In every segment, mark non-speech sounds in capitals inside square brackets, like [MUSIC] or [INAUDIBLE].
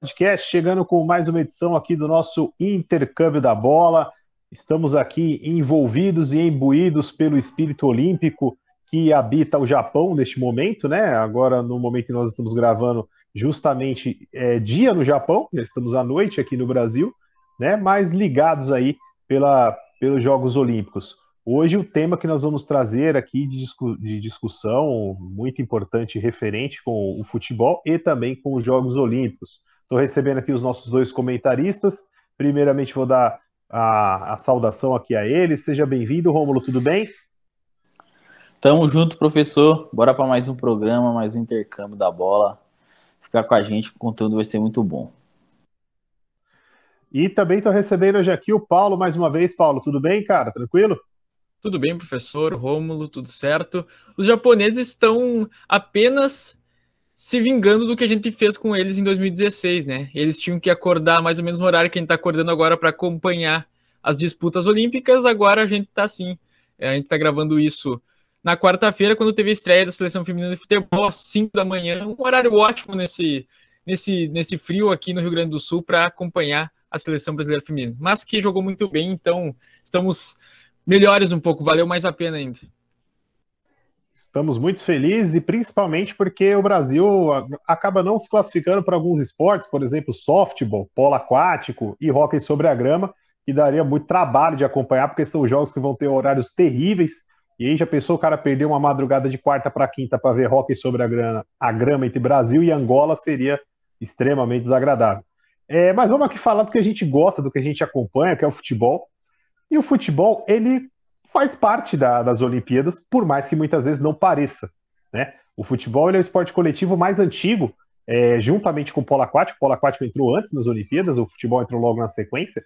Podcast, chegando com mais uma edição aqui do nosso intercâmbio da bola. Estamos aqui envolvidos e imbuídos pelo espírito olímpico que habita o Japão neste momento, né? Agora, no momento que nós estamos gravando, justamente é, dia no Japão, já estamos à noite aqui no Brasil, né? Mas ligados aí pela, pelos Jogos Olímpicos. Hoje o tema que nós vamos trazer aqui de, discu de discussão muito importante referente com o futebol e também com os Jogos Olímpicos. Estou recebendo aqui os nossos dois comentaristas. Primeiramente vou dar a, a saudação aqui a eles. Seja bem-vindo, Rômulo, tudo bem? Tamo junto, professor. Bora para mais um programa, mais um intercâmbio da bola. Ficar com a gente, o conteúdo vai ser muito bom. E também estou recebendo hoje aqui o Paulo mais uma vez. Paulo, tudo bem, cara? Tranquilo? Tudo bem, professor Rômulo, tudo certo. Os japoneses estão apenas se vingando do que a gente fez com eles em 2016, né? Eles tinham que acordar mais ou menos no horário que a gente está acordando agora para acompanhar as disputas olímpicas. Agora a gente está assim. É, a gente está gravando isso na quarta-feira, quando teve a estreia da seleção feminina de futebol, às 5 da manhã. Um horário ótimo nesse, nesse, nesse frio aqui no Rio Grande do Sul para acompanhar a seleção brasileira feminina. Mas que jogou muito bem, então estamos melhores um pouco, valeu mais a pena ainda. Estamos muito felizes e principalmente porque o Brasil acaba não se classificando para alguns esportes, por exemplo, softball, polo aquático e hóquei sobre a grama, que daria muito trabalho de acompanhar, porque são jogos que vão ter horários terríveis. E aí já pensou o cara perder uma madrugada de quarta para quinta para ver hóquei sobre a grama, a grama entre Brasil e Angola seria extremamente desagradável. É, mas vamos aqui falar do que a gente gosta, do que a gente acompanha, que é o futebol. E o futebol, ele faz parte da, das Olimpíadas, por mais que muitas vezes não pareça. Né? O futebol é o esporte coletivo mais antigo, é, juntamente com o polo aquático. O polo aquático entrou antes nas Olimpíadas, o futebol entrou logo na sequência.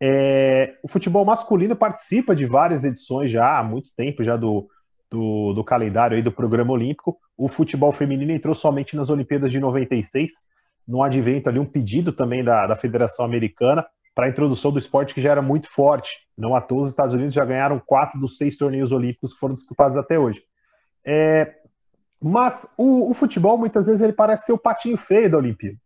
É, o futebol masculino participa de várias edições já há muito tempo já do, do, do, calendário aí do programa olímpico. O futebol feminino entrou somente nas Olimpíadas de 96, no advento ali um pedido também da, da Federação Americana para a introdução do esporte que já era muito forte. Não à toa, os Estados Unidos já ganharam quatro dos seis torneios olímpicos que foram disputados até hoje. É, mas o, o, futebol, muitas vezes, ele parece ser o patinho feio da Olimpíada.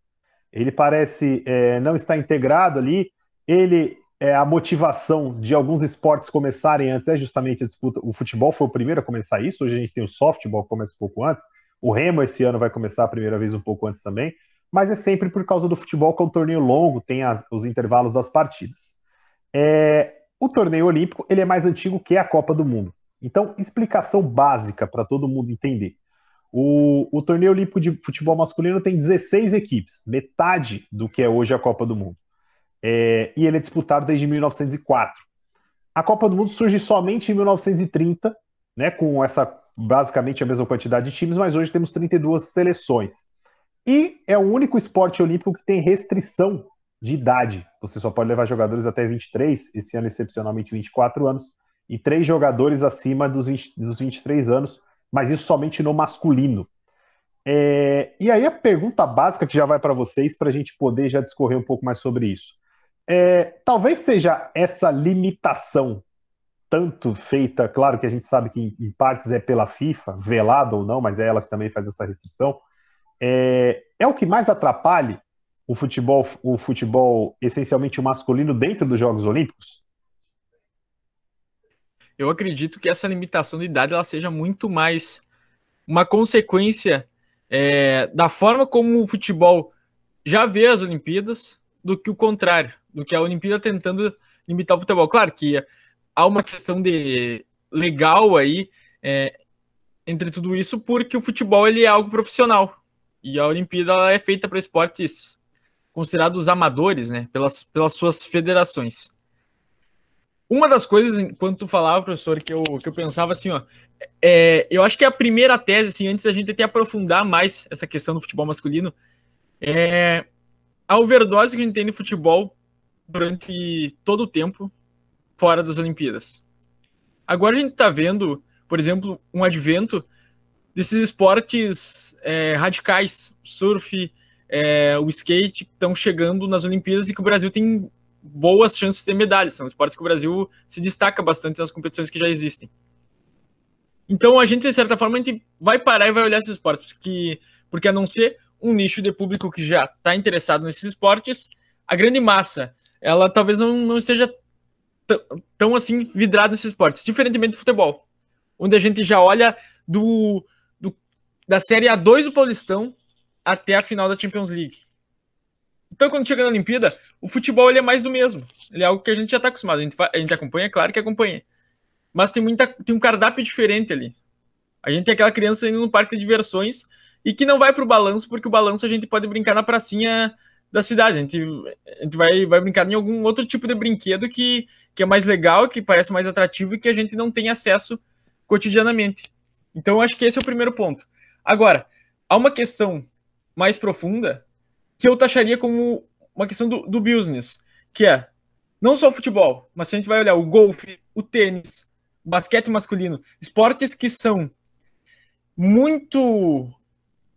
Ele parece é, não estar integrado ali. Ele, é, a motivação de alguns esportes começarem antes é justamente a disputa. O futebol foi o primeiro a começar isso. Hoje a gente tem o softball que começa um pouco antes. O remo esse ano vai começar a primeira vez um pouco antes também mas é sempre por causa do futebol, que é um torneio longo, tem as, os intervalos das partidas. É, o torneio olímpico ele é mais antigo que a Copa do Mundo. Então, explicação básica para todo mundo entender. O, o, torneio olímpico de futebol masculino tem 16 equipes, metade do que é hoje a Copa do Mundo. É, e ele é disputado desde 1904. A Copa do Mundo surge somente em 1930, né, com essa basicamente a mesma quantidade de times, mas hoje temos 32 seleções. E é o único esporte olímpico que tem restrição de idade. Você só pode levar jogadores até 23, esse ano excepcionalmente 24 anos, e três jogadores acima dos, 20, dos 23 anos, mas isso somente no masculino. É, e aí a pergunta básica que já vai para vocês, para a gente poder já discorrer um pouco mais sobre isso. É, talvez seja essa limitação tanto feita, claro que a gente sabe que em, em partes é pela FIFA, velada ou não, mas é ela que também faz essa restrição, é, é o que mais atrapalha o futebol, o futebol essencialmente masculino dentro dos Jogos Olímpicos? Eu acredito que essa limitação de idade ela seja muito mais uma consequência é, da forma como o futebol já vê as Olimpíadas do que o contrário, do que a Olimpíada tentando limitar o futebol. Claro que há uma questão de legal aí é, entre tudo isso, porque o futebol ele é algo profissional. E a Olimpíada é feita para esportes considerados amadores, né? Pelas, pelas suas federações. Uma das coisas, enquanto tu falava, professor, que eu, que eu pensava assim, ó, é, eu acho que a primeira tese, assim, antes da gente até aprofundar mais essa questão do futebol masculino, é a overdose que a gente tem de futebol durante todo o tempo fora das Olimpíadas. Agora a gente está vendo, por exemplo, um advento desses esportes é, radicais, surf, é, o skate, estão chegando nas Olimpíadas e que o Brasil tem boas chances de medalhas. São esportes que o Brasil se destaca bastante nas competições que já existem. Então a gente, de certa forma, a gente vai parar e vai olhar esses esportes, porque, porque a não ser um nicho de público que já está interessado nesses esportes, a grande massa, ela talvez não, não esteja tão assim vidrada nesses esportes, diferentemente do futebol, onde a gente já olha do, do da Série A2 do Paulistão até a final da Champions League. Então, quando chega na Olimpíada, o futebol ele é mais do mesmo. Ele é algo que a gente já está acostumado. A gente, a gente acompanha, é claro que acompanha. Mas tem, muita, tem um cardápio diferente ali. A gente tem aquela criança indo no parque de diversões e que não vai para o balanço, porque o balanço a gente pode brincar na pracinha da cidade. A gente, a gente vai, vai brincar em algum outro tipo de brinquedo que, que é mais legal, que parece mais atrativo e que a gente não tem acesso cotidianamente. Então, acho que esse é o primeiro ponto. Agora, há uma questão mais profunda que eu taxaria como uma questão do, do business, que é não só o futebol, mas se a gente vai olhar o golfe, o tênis, o basquete masculino, esportes que são muito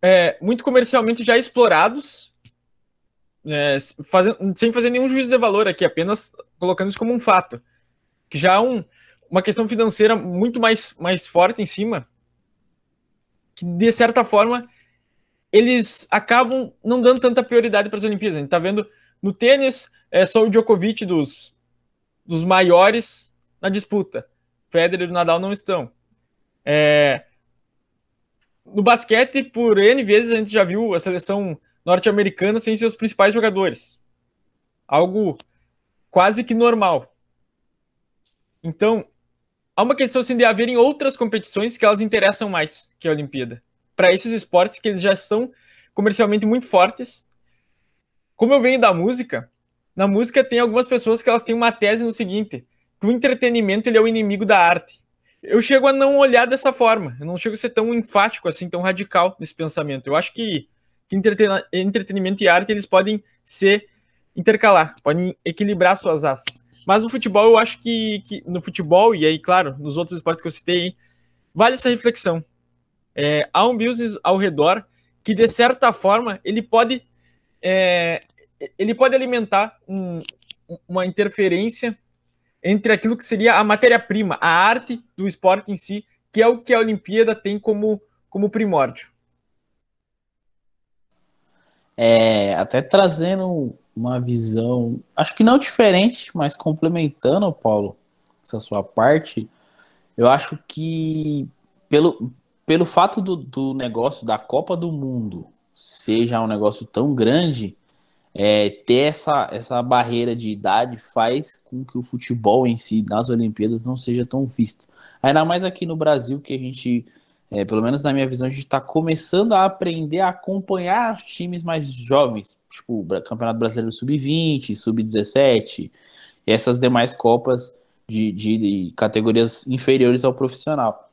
é, muito comercialmente já explorados, é, fazendo, sem fazer nenhum juízo de valor aqui, apenas colocando isso como um fato, que já há um, uma questão financeira muito mais, mais forte em cima, que de certa forma eles acabam não dando tanta prioridade para as Olimpíadas. A gente está vendo no tênis, é só o Djokovic dos, dos maiores na disputa. Federer e Nadal não estão. É, no basquete, por N vezes, a gente já viu a seleção norte-americana sem seus principais jogadores. Algo quase que normal. Então, há uma questão assim, de haverem outras competições que elas interessam mais que a Olimpíada para esses esportes que eles já são comercialmente muito fortes. Como eu venho da música, na música tem algumas pessoas que elas têm uma tese no seguinte, que o entretenimento ele é o inimigo da arte. Eu chego a não olhar dessa forma, eu não chego a ser tão enfático assim, tão radical nesse pensamento. Eu acho que, que entretenimento e arte eles podem se intercalar, podem equilibrar suas asas. Mas no futebol, eu acho que, que, no futebol, e aí, claro, nos outros esportes que eu citei, vale essa reflexão é, há um business ao redor que, de certa forma, ele pode, é, ele pode alimentar um, uma interferência entre aquilo que seria a matéria-prima, a arte do esporte em si, que é o que a Olimpíada tem como, como primórdio. É, até trazendo uma visão, acho que não diferente, mas complementando, Paulo, essa sua parte, eu acho que pelo, pelo fato do, do negócio da Copa do Mundo seja um negócio tão grande, é, ter essa, essa barreira de idade faz com que o futebol em si, nas Olimpíadas, não seja tão visto. Ainda mais aqui no Brasil, que a gente, é, pelo menos na minha visão, a gente está começando a aprender a acompanhar times mais jovens, tipo Campeonato Brasileiro Sub-20, Sub-17, e essas demais Copas de, de, de categorias inferiores ao profissional.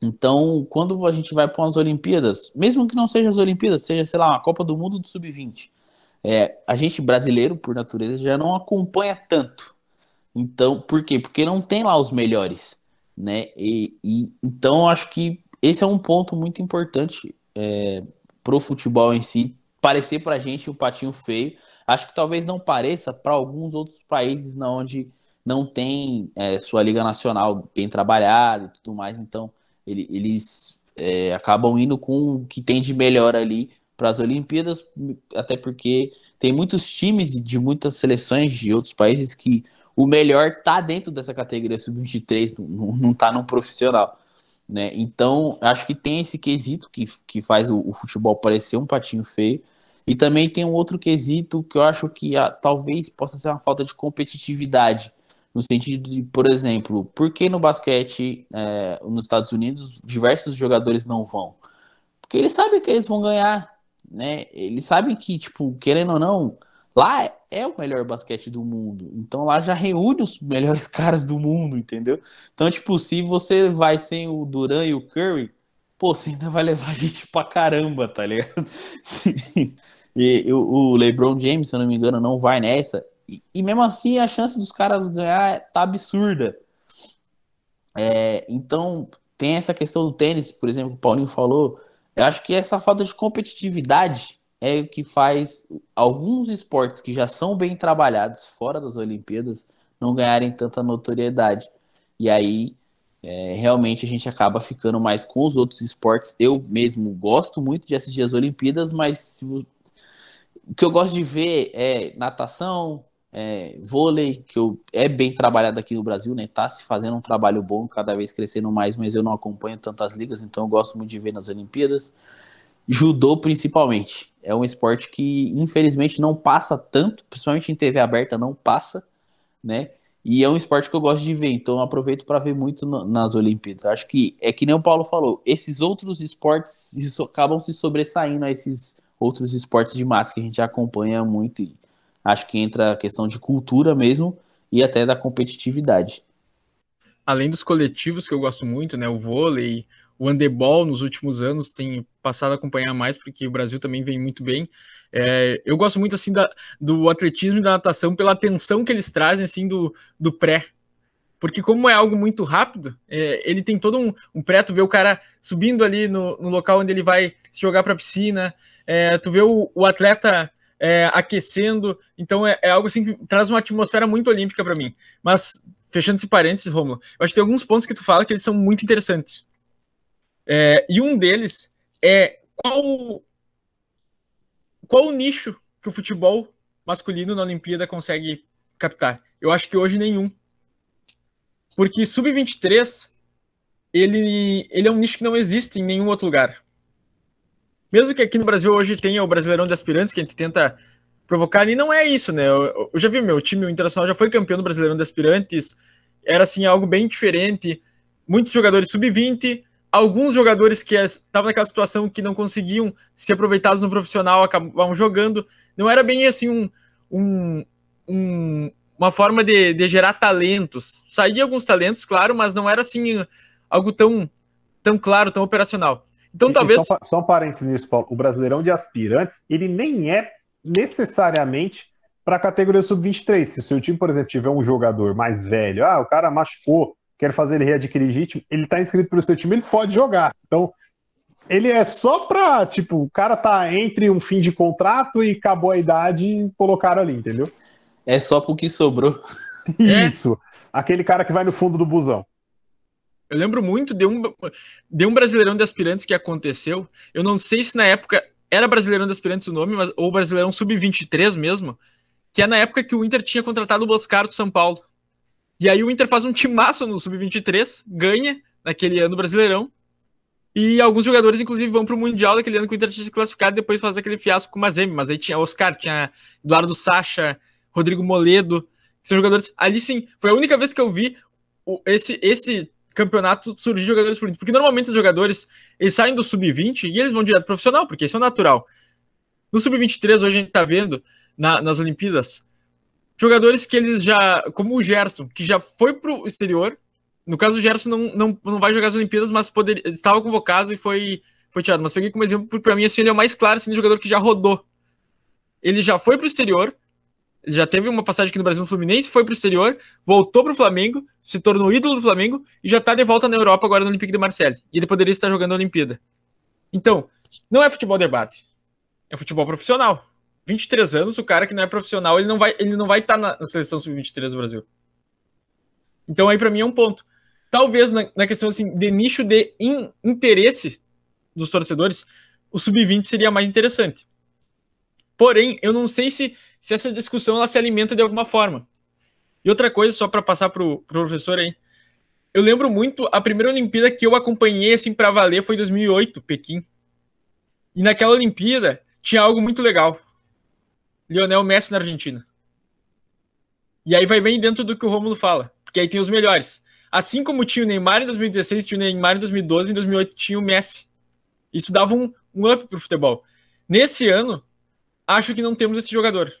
Então, quando a gente vai para umas Olimpíadas, mesmo que não seja as Olimpíadas, seja, sei lá, uma Copa do Mundo do Sub-20, é, a gente brasileiro, por natureza, já não acompanha tanto. Então, por quê? Porque não tem lá os melhores, né? E, e então, acho que esse é um ponto muito importante é, para o futebol em si, parecer para a gente um patinho feio. Acho que talvez não pareça para alguns outros países na onde não tem é, sua liga nacional bem trabalhada e tudo mais. Então, ele, eles é, acabam indo com o que tem de melhor ali para as Olimpíadas, até porque tem muitos times de muitas seleções de outros países que o melhor tá dentro dessa categoria sub-23, não, não tá no profissional. Né? Então, acho que tem esse quesito que, que faz o, o, futebol parecer um patinho feio. E também tem um outro quesito que eu acho que ah, talvez possa ser uma falta de competitividade no sentido de, por exemplo, por que no basquete é, nos Estados Unidos diversos jogadores não vão? Porque eles sabem que eles vão ganhar, né? Eles sabem que, tipo, querendo ou não, lá é o melhor basquete do mundo. Então lá já reúne os melhores [LAUGHS] caras do mundo, entendeu? Então, tipo, se você vai sem o Duran e o Curry, pô, você ainda vai levar [LAUGHS] gente pra caramba, tá ligado? [LAUGHS] e o, LeBron James, se eu não me engano, não vai nessa. E, mesmo assim a chance dos caras ganhar tá absurda. É, então tem essa questão do tênis, por exemplo, o Paulinho falou. Eu acho que essa falta de competitividade é o que faz alguns esportes que já são bem trabalhados fora das Olimpíadas não ganharem tanta notoriedade. E aí É, realmente a gente acaba ficando mais com os outros esportes. Eu mesmo gosto muito de assistir as Olimpíadas, mas se, o que eu gosto de ver é natação, é, vôlei, que eu, é bem trabalhado aqui no Brasil, né? Tá se fazendo um trabalho bom, cada vez crescendo mais, mas eu não acompanho tantas ligas, então eu gosto muito de ver nas Olimpíadas. Judô, principalmente. É um esporte que, infelizmente, não passa tanto, principalmente em TV aberta, não passa, né? E é um esporte que eu gosto de ver, então aproveito para ver muito no, nas Olimpíadas. Acho que é que nem o Paulo falou, esses outros esportes isso, acabam se sobressaindo a esses outros esportes de massa que a gente acompanha muito. E acho que entra a questão de cultura mesmo e até da competitividade. Além dos coletivos que eu gosto muito, né, o vôlei, o handebol nos últimos anos tem passado a acompanhar mais porque o Brasil também vem muito bem. É, eu gosto muito assim da, do atletismo e da natação pela atenção que eles trazem assim do, do pré. Porque como é algo muito rápido, é, ele tem todo um, um pré, tu vê o cara subindo ali no, no local onde ele vai se jogar para a piscina, é, tu vê o, o atleta é, aquecendo, então é, é, algo assim que traz uma atmosfera muito olímpica para mim. Mas, fechando esse parênteses, Romulo, eu acho que tem alguns pontos que tu fala que eles são muito interessantes. É, e um deles é qual, qual o nicho que o futebol masculino na Olimpíada consegue captar? Eu acho que hoje nenhum. Porque sub-23 ele, ele é um nicho que não existe em nenhum outro lugar. Mesmo que aqui no Brasil hoje tenha o Brasileirão de Aspirantes, que a gente tenta provocar, e não é isso, né? Eu, eu já vi, meu time, o Internacional já foi campeão do Brasileirão de Aspirantes, era assim, algo bem diferente. Muitos jogadores sub-20, alguns jogadores que estavam naquela situação que não conseguiam ser aproveitados no profissional acabavam jogando. Não era bem assim um, um, um uma forma de, de, gerar talentos. Saía alguns talentos, claro, mas não era assim algo tão, tão claro, tão operacional. Então, e, talvez. só, só um parênteses nisso, Paulo. O Brasileirão de Aspirantes, ele nem é necessariamente para a categoria sub-23. Se o seu time, por exemplo, tiver um jogador mais velho, ah, o cara machucou, quer fazer ele readquirir ritmo, ele está inscrito para o seu time, ele pode jogar. Então, ele é só para, tipo, o cara tá entre um fim de contrato e acabou a idade e colocaram ali, entendeu? É só porque sobrou. [LAUGHS] Isso. É. Aquele cara que vai no fundo do busão. Eu lembro muito de um, de um Brasileirão de Aspirantes que aconteceu. Eu não sei se na época era Brasileirão de Aspirantes o nome, mas, ou Brasileirão Sub-23 mesmo, que é na época que o Inter tinha contratado o Boscar do São Paulo. E aí o Inter faz um timaço no Sub-23, ganha naquele ano Brasileirão. E alguns jogadores, inclusive, vão para o Mundial daquele ano que o Inter tinha classificado e depois faz aquele fiasco com o Mazembe. Mas aí tinha Oscar, tinha Eduardo Sacha, Rodrigo Moledo. São jogadores. Ali sim, foi a única vez que eu vi esse, esse campeonato surgir jogadores por Porque normalmente os jogadores eles saem do sub-20 e eles vão direto profissional, porque isso é natural. No sub-23, hoje a gente está vendo na, nas Olimpíadas jogadores que eles já, como o Gerson, que já foi pro exterior. No caso do Gerson, não, não, não vai jogar as Olimpíadas, mas poder, estava convocado e foi, foi tirado. Mas peguei como exemplo, porque para mim assim, ele é o mais claro, assim, jogador que já rodou. Ele já foi pro exterior, já teve uma passagem aqui no Brasil no Fluminense, foi pro exterior, voltou pro Flamengo, se tornou ídolo do Flamengo e já tá de volta na Europa agora no Olympique de Marseille. E ele poderia estar jogando a Olimpíada. Então, não é futebol de base, é futebol profissional. 23 anos, o cara que não é profissional, ele não vai ele não vai estar tá na, seleção sub-23 do Brasil. Então aí para mim é um ponto. Talvez na, na questão assim de nicho de in, interesse dos torcedores, o sub-20 seria mais interessante. Porém, eu não sei se, se essa discussão ela se alimenta de alguma forma. E outra coisa, só para passar para o pro professor aí. Eu lembro muito, a primeira Olimpíada que eu acompanhei assim para valer foi em 2008, Pequim. E naquela Olimpíada tinha algo muito legal. Lionel Messi na Argentina. E aí vai bem dentro do que o Romulo fala, porque aí tem os melhores. Assim como tinha o Neymar em 2016, tinha o Neymar em 2012, em 2008 tinha o Messi. Isso dava um, um up pro futebol. Nesse ano, acho que não temos esse jogador.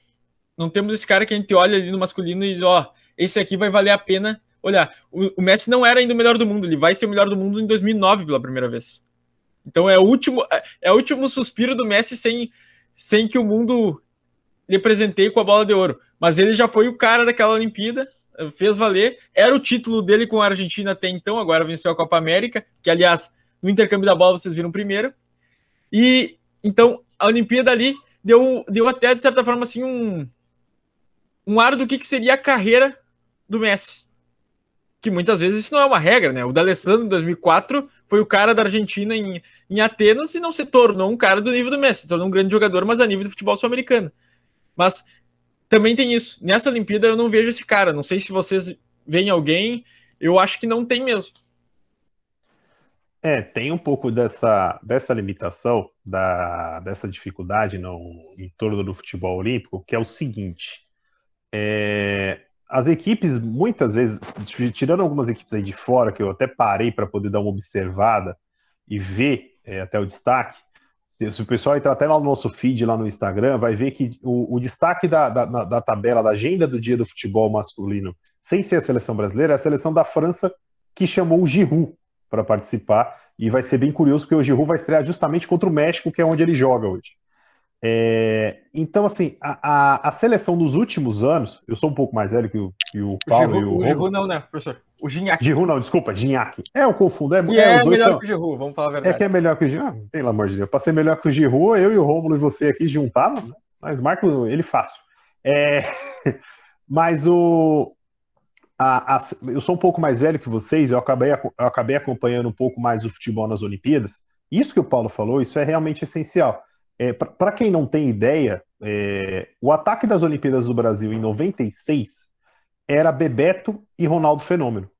Não temos esse cara que a gente olha ali no masculino e diz, ó, esse aqui vai valer a pena olhar. O, o, Messi não era ainda o melhor do mundo, ele vai ser o melhor do mundo em 2009 pela primeira vez. Então é o último, é, é o último suspiro do Messi sem, sem que o mundo lhe presentei com a bola de ouro. Mas ele já foi o cara daquela Olimpíada, fez valer. Era o título dele com a Argentina até então, agora venceu a Copa América, que aliás, no intercâmbio da bola vocês viram primeiro. E então a Olimpíada ali deu, deu até, de certa forma, assim, um, um ar do que, que seria a carreira do Messi. que muitas vezes isso não é uma regra, né? O D'Alessandro em 2004 foi o cara da Argentina em, em Atenas e não se tornou um cara do nível do Messi, se tornou um grande jogador, mas a nível do futebol sul-americano. Mas também tem isso. Nessa Olimpíada eu não vejo esse cara. Não sei se vocês veem alguém. Eu acho que não tem mesmo. É, tem um pouco dessa, dessa limitação, da, dessa dificuldade no, em torno do futebol olímpico, que é o seguinte: é, as equipes, muitas vezes, tirando algumas equipes aí de fora, que eu até parei para poder dar uma observada e ver é, até o destaque, se o pessoal entrar até lá no nosso feed, lá no Instagram, vai ver que o, o destaque da, da, da, tabela, da agenda do dia do futebol masculino, sem ser a seleção brasileira, é a seleção da França que chamou o Giroud para participar. E vai ser bem curioso, porque o Giroud vai estrear justamente contra o México, que é onde ele joga hoje. É, então, assim, a, a, a, seleção dos últimos anos, eu sou um pouco mais velho que o, que o Paulo o Giroud, e o. O Giroud não, né, professor? O Gignac. Giroud não, desculpa, Gignac. É, eu confundo. É, é, é melhor são... que o Giroud, vamos falar a verdade. É que é melhor que o Giroud. Ah, pelo amor de Deus. Pra ser melhor que o Giroud, eu e o Rômulo e você aqui juntavam, né? Mas Marco, ele fácil. É... [LAUGHS] Mas o. A, eu sou um pouco mais velho que vocês, eu acabei, eu acabei acompanhando um pouco mais o futebol nas Olimpíadas. Isso que o Paulo falou, isso é realmente essencial. É, Para quem não tem ideia, é, o ataque das Olimpíadas do Brasil em 96 era Bebeto e Ronaldo Fenômeno.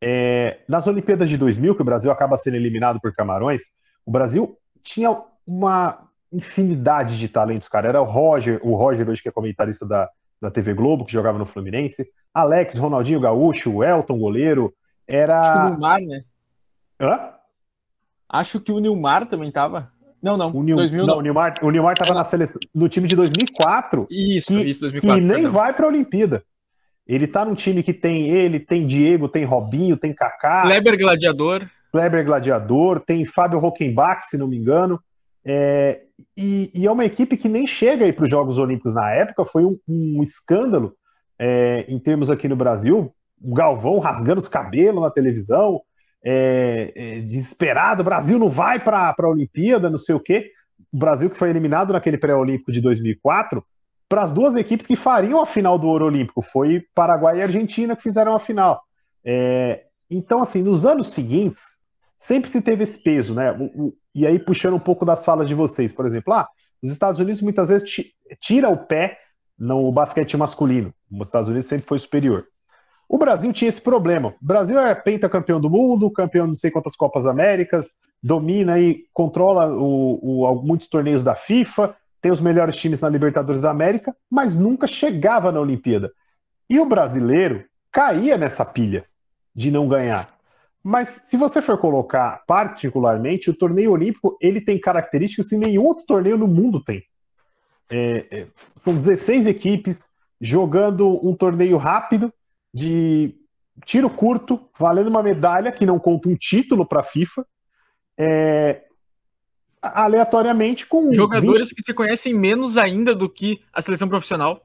É, nas Olimpíadas de 2000, que o Brasil acaba sendo eliminado por Camarões, o Brasil tinha uma infinidade de talentos, cara. Era o Roger, o Roger hoje que é comentarista da, da TV Globo, que jogava no Fluminense, Alex, Ronaldinho Gaúcho, o Elton, goleiro, era... Acho que o Nilmar, né? Hã? Acho que o Nilmar também tava. Não, não. O, Nil... 2000, não, não. o Nilmar, o Nilmar tava na seleção, no time de 2004. Isso, que, isso, 2004. E nem perdão. vai pra Olimpíada. Ele tá num time que tem ele, tem Diego, tem Robinho, tem Kaká. Kleber Gladiador. Kleber Gladiador, tem Fábio Rockenbach, se não me engano. É, e, e, é uma equipe que nem chega aí para os Jogos Olímpicos na época, foi um, um escândalo é, em termos aqui no Brasil. O Galvão rasgando os cabelos na televisão, é, é desesperado: o Brasil não vai para a Olimpíada, não sei o quê. O Brasil que foi eliminado naquele pré-olímpico de 2004 para as duas equipes que fariam a final do Ouro Olímpico. Foi Paraguai e Argentina que fizeram a final. É, então, assim, nos anos seguintes, sempre se teve esse peso, né? O, o, e aí, puxando um pouco das falas de vocês, por exemplo, ah, os Estados Unidos muitas vezes tira o pé no basquete masculino. Os Estados Unidos sempre foi superior. O Brasil tinha esse problema. O Brasil é pentacampeão do mundo, campeão de não sei quantas Copas Américas, domina e controla o, o, muitos torneios da FIFA, tem os melhores times na Libertadores da América, mas nunca chegava na Olimpíada. E o brasileiro caía nessa pilha de não ganhar. Mas se você for colocar particularmente, o torneio olímpico ele tem características que nenhum outro torneio no mundo tem. É, é, são 16 equipes jogando um torneio rápido de tiro curto, valendo uma medalha que não conta um título para a FIFA. É, aleatoriamente com. Jogadores 20... que se conhecem menos ainda do que a seleção profissional.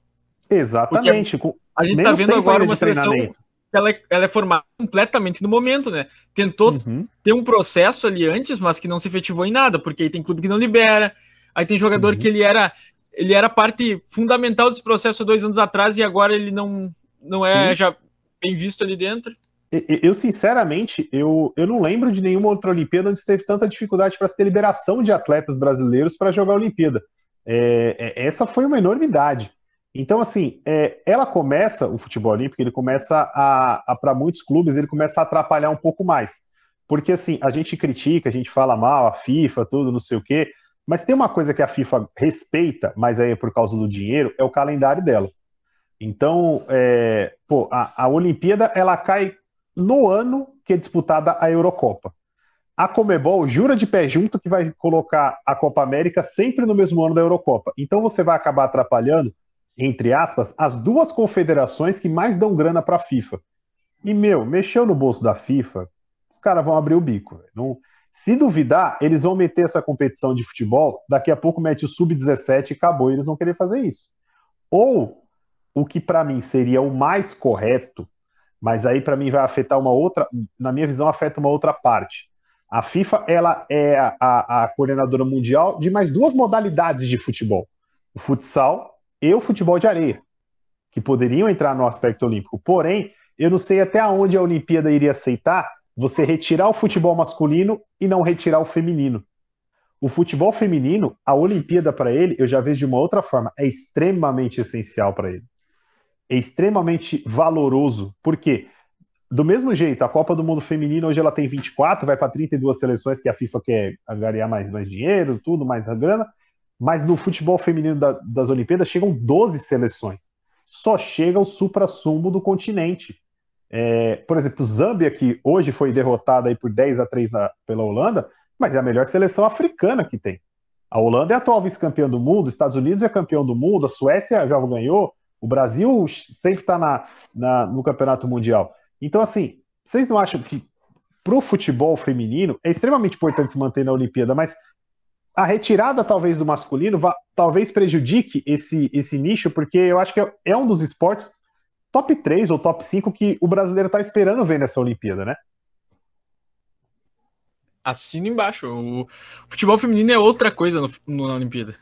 Exatamente. Porque a gente está vendo agora uma seleção que ela é, ela é, formada completamente no momento, né? Tentou uhum. ter um processo ali antes, mas que não se efetivou em nada, porque aí tem clube que não libera, aí tem jogador uhum. que ele era ele era parte fundamental desse processo dois anos atrás e agora ele não, não é Sim. já bem visto ali dentro. Eu, sinceramente, eu, eu não lembro de nenhuma outra Olimpíada onde teve tanta dificuldade para se ter liberação de atletas brasileiros para jogar a Olimpíada. É, é, essa foi uma enormidade. Então, assim, é, ela começa, o futebol olímpico, ele começa a, a para muitos clubes, ele começa a atrapalhar um pouco mais. Porque, assim, a gente critica, a gente fala mal, a FIFA, tudo, não sei o quê, mas tem uma coisa que a FIFA respeita, mas aí é por causa do dinheiro, é o calendário dela. Então, é, pô, a, a Olimpíada, ela cai no ano que é disputada a Eurocopa. A Comebol jura de pé junto que vai colocar a Copa América sempre no mesmo ano da Eurocopa. Então você vai acabar atrapalhando, entre aspas, as duas confederações que mais dão grana para a FIFA. E, meu, mexeu no bolso da FIFA, os caras vão abrir o bico. Não... Se duvidar, eles vão meter essa competição de futebol, daqui a pouco mete o sub-17 e acabou, eles vão querer fazer isso. Ou, o que para mim seria o mais correto, mas aí para mim vai afetar uma outra, na minha visão afeta uma outra parte. A FIFA ela é a, a, coordenadora mundial de mais duas modalidades de futebol: o futsal e o futebol de areia, que poderiam entrar no aspecto olímpico. Porém, eu não sei até onde a Olimpíada iria aceitar você retirar o futebol masculino e não retirar o feminino. O futebol feminino, a Olimpíada para ele, eu já vejo de uma outra forma, é extremamente essencial para ele. É extremamente valoroso. Por quê? Do mesmo jeito, a Copa do Mundo Feminino hoje ela tem 24, vai para 32 seleções que a FIFA quer angariar mais, mais dinheiro, tudo, mais grana. Mas no futebol feminino da, das Olimpíadas chegam 12 seleções. Só chega o supra-sumo do continente. É, por exemplo, Zâmbia, que hoje foi derrotada aí por 10 a 3 na, pela Holanda, mas é a melhor seleção africana que tem. A Holanda é atual vice-campeã do mundo, os Estados Unidos é campeão do mundo, a Suécia já ganhou, o Brasil sempre está na, na, no campeonato mundial. Então, assim, vocês não acham que para o futebol feminino é extremamente importante se manter na Olimpíada, mas a retirada talvez do masculino vá, talvez prejudique esse, esse nicho, porque eu acho que é, é um dos esportes top 3 ou top 5 que o brasileiro está esperando ver nessa Olimpíada, né? Assina embaixo. O futebol feminino é outra coisa no, no, na Olimpíada.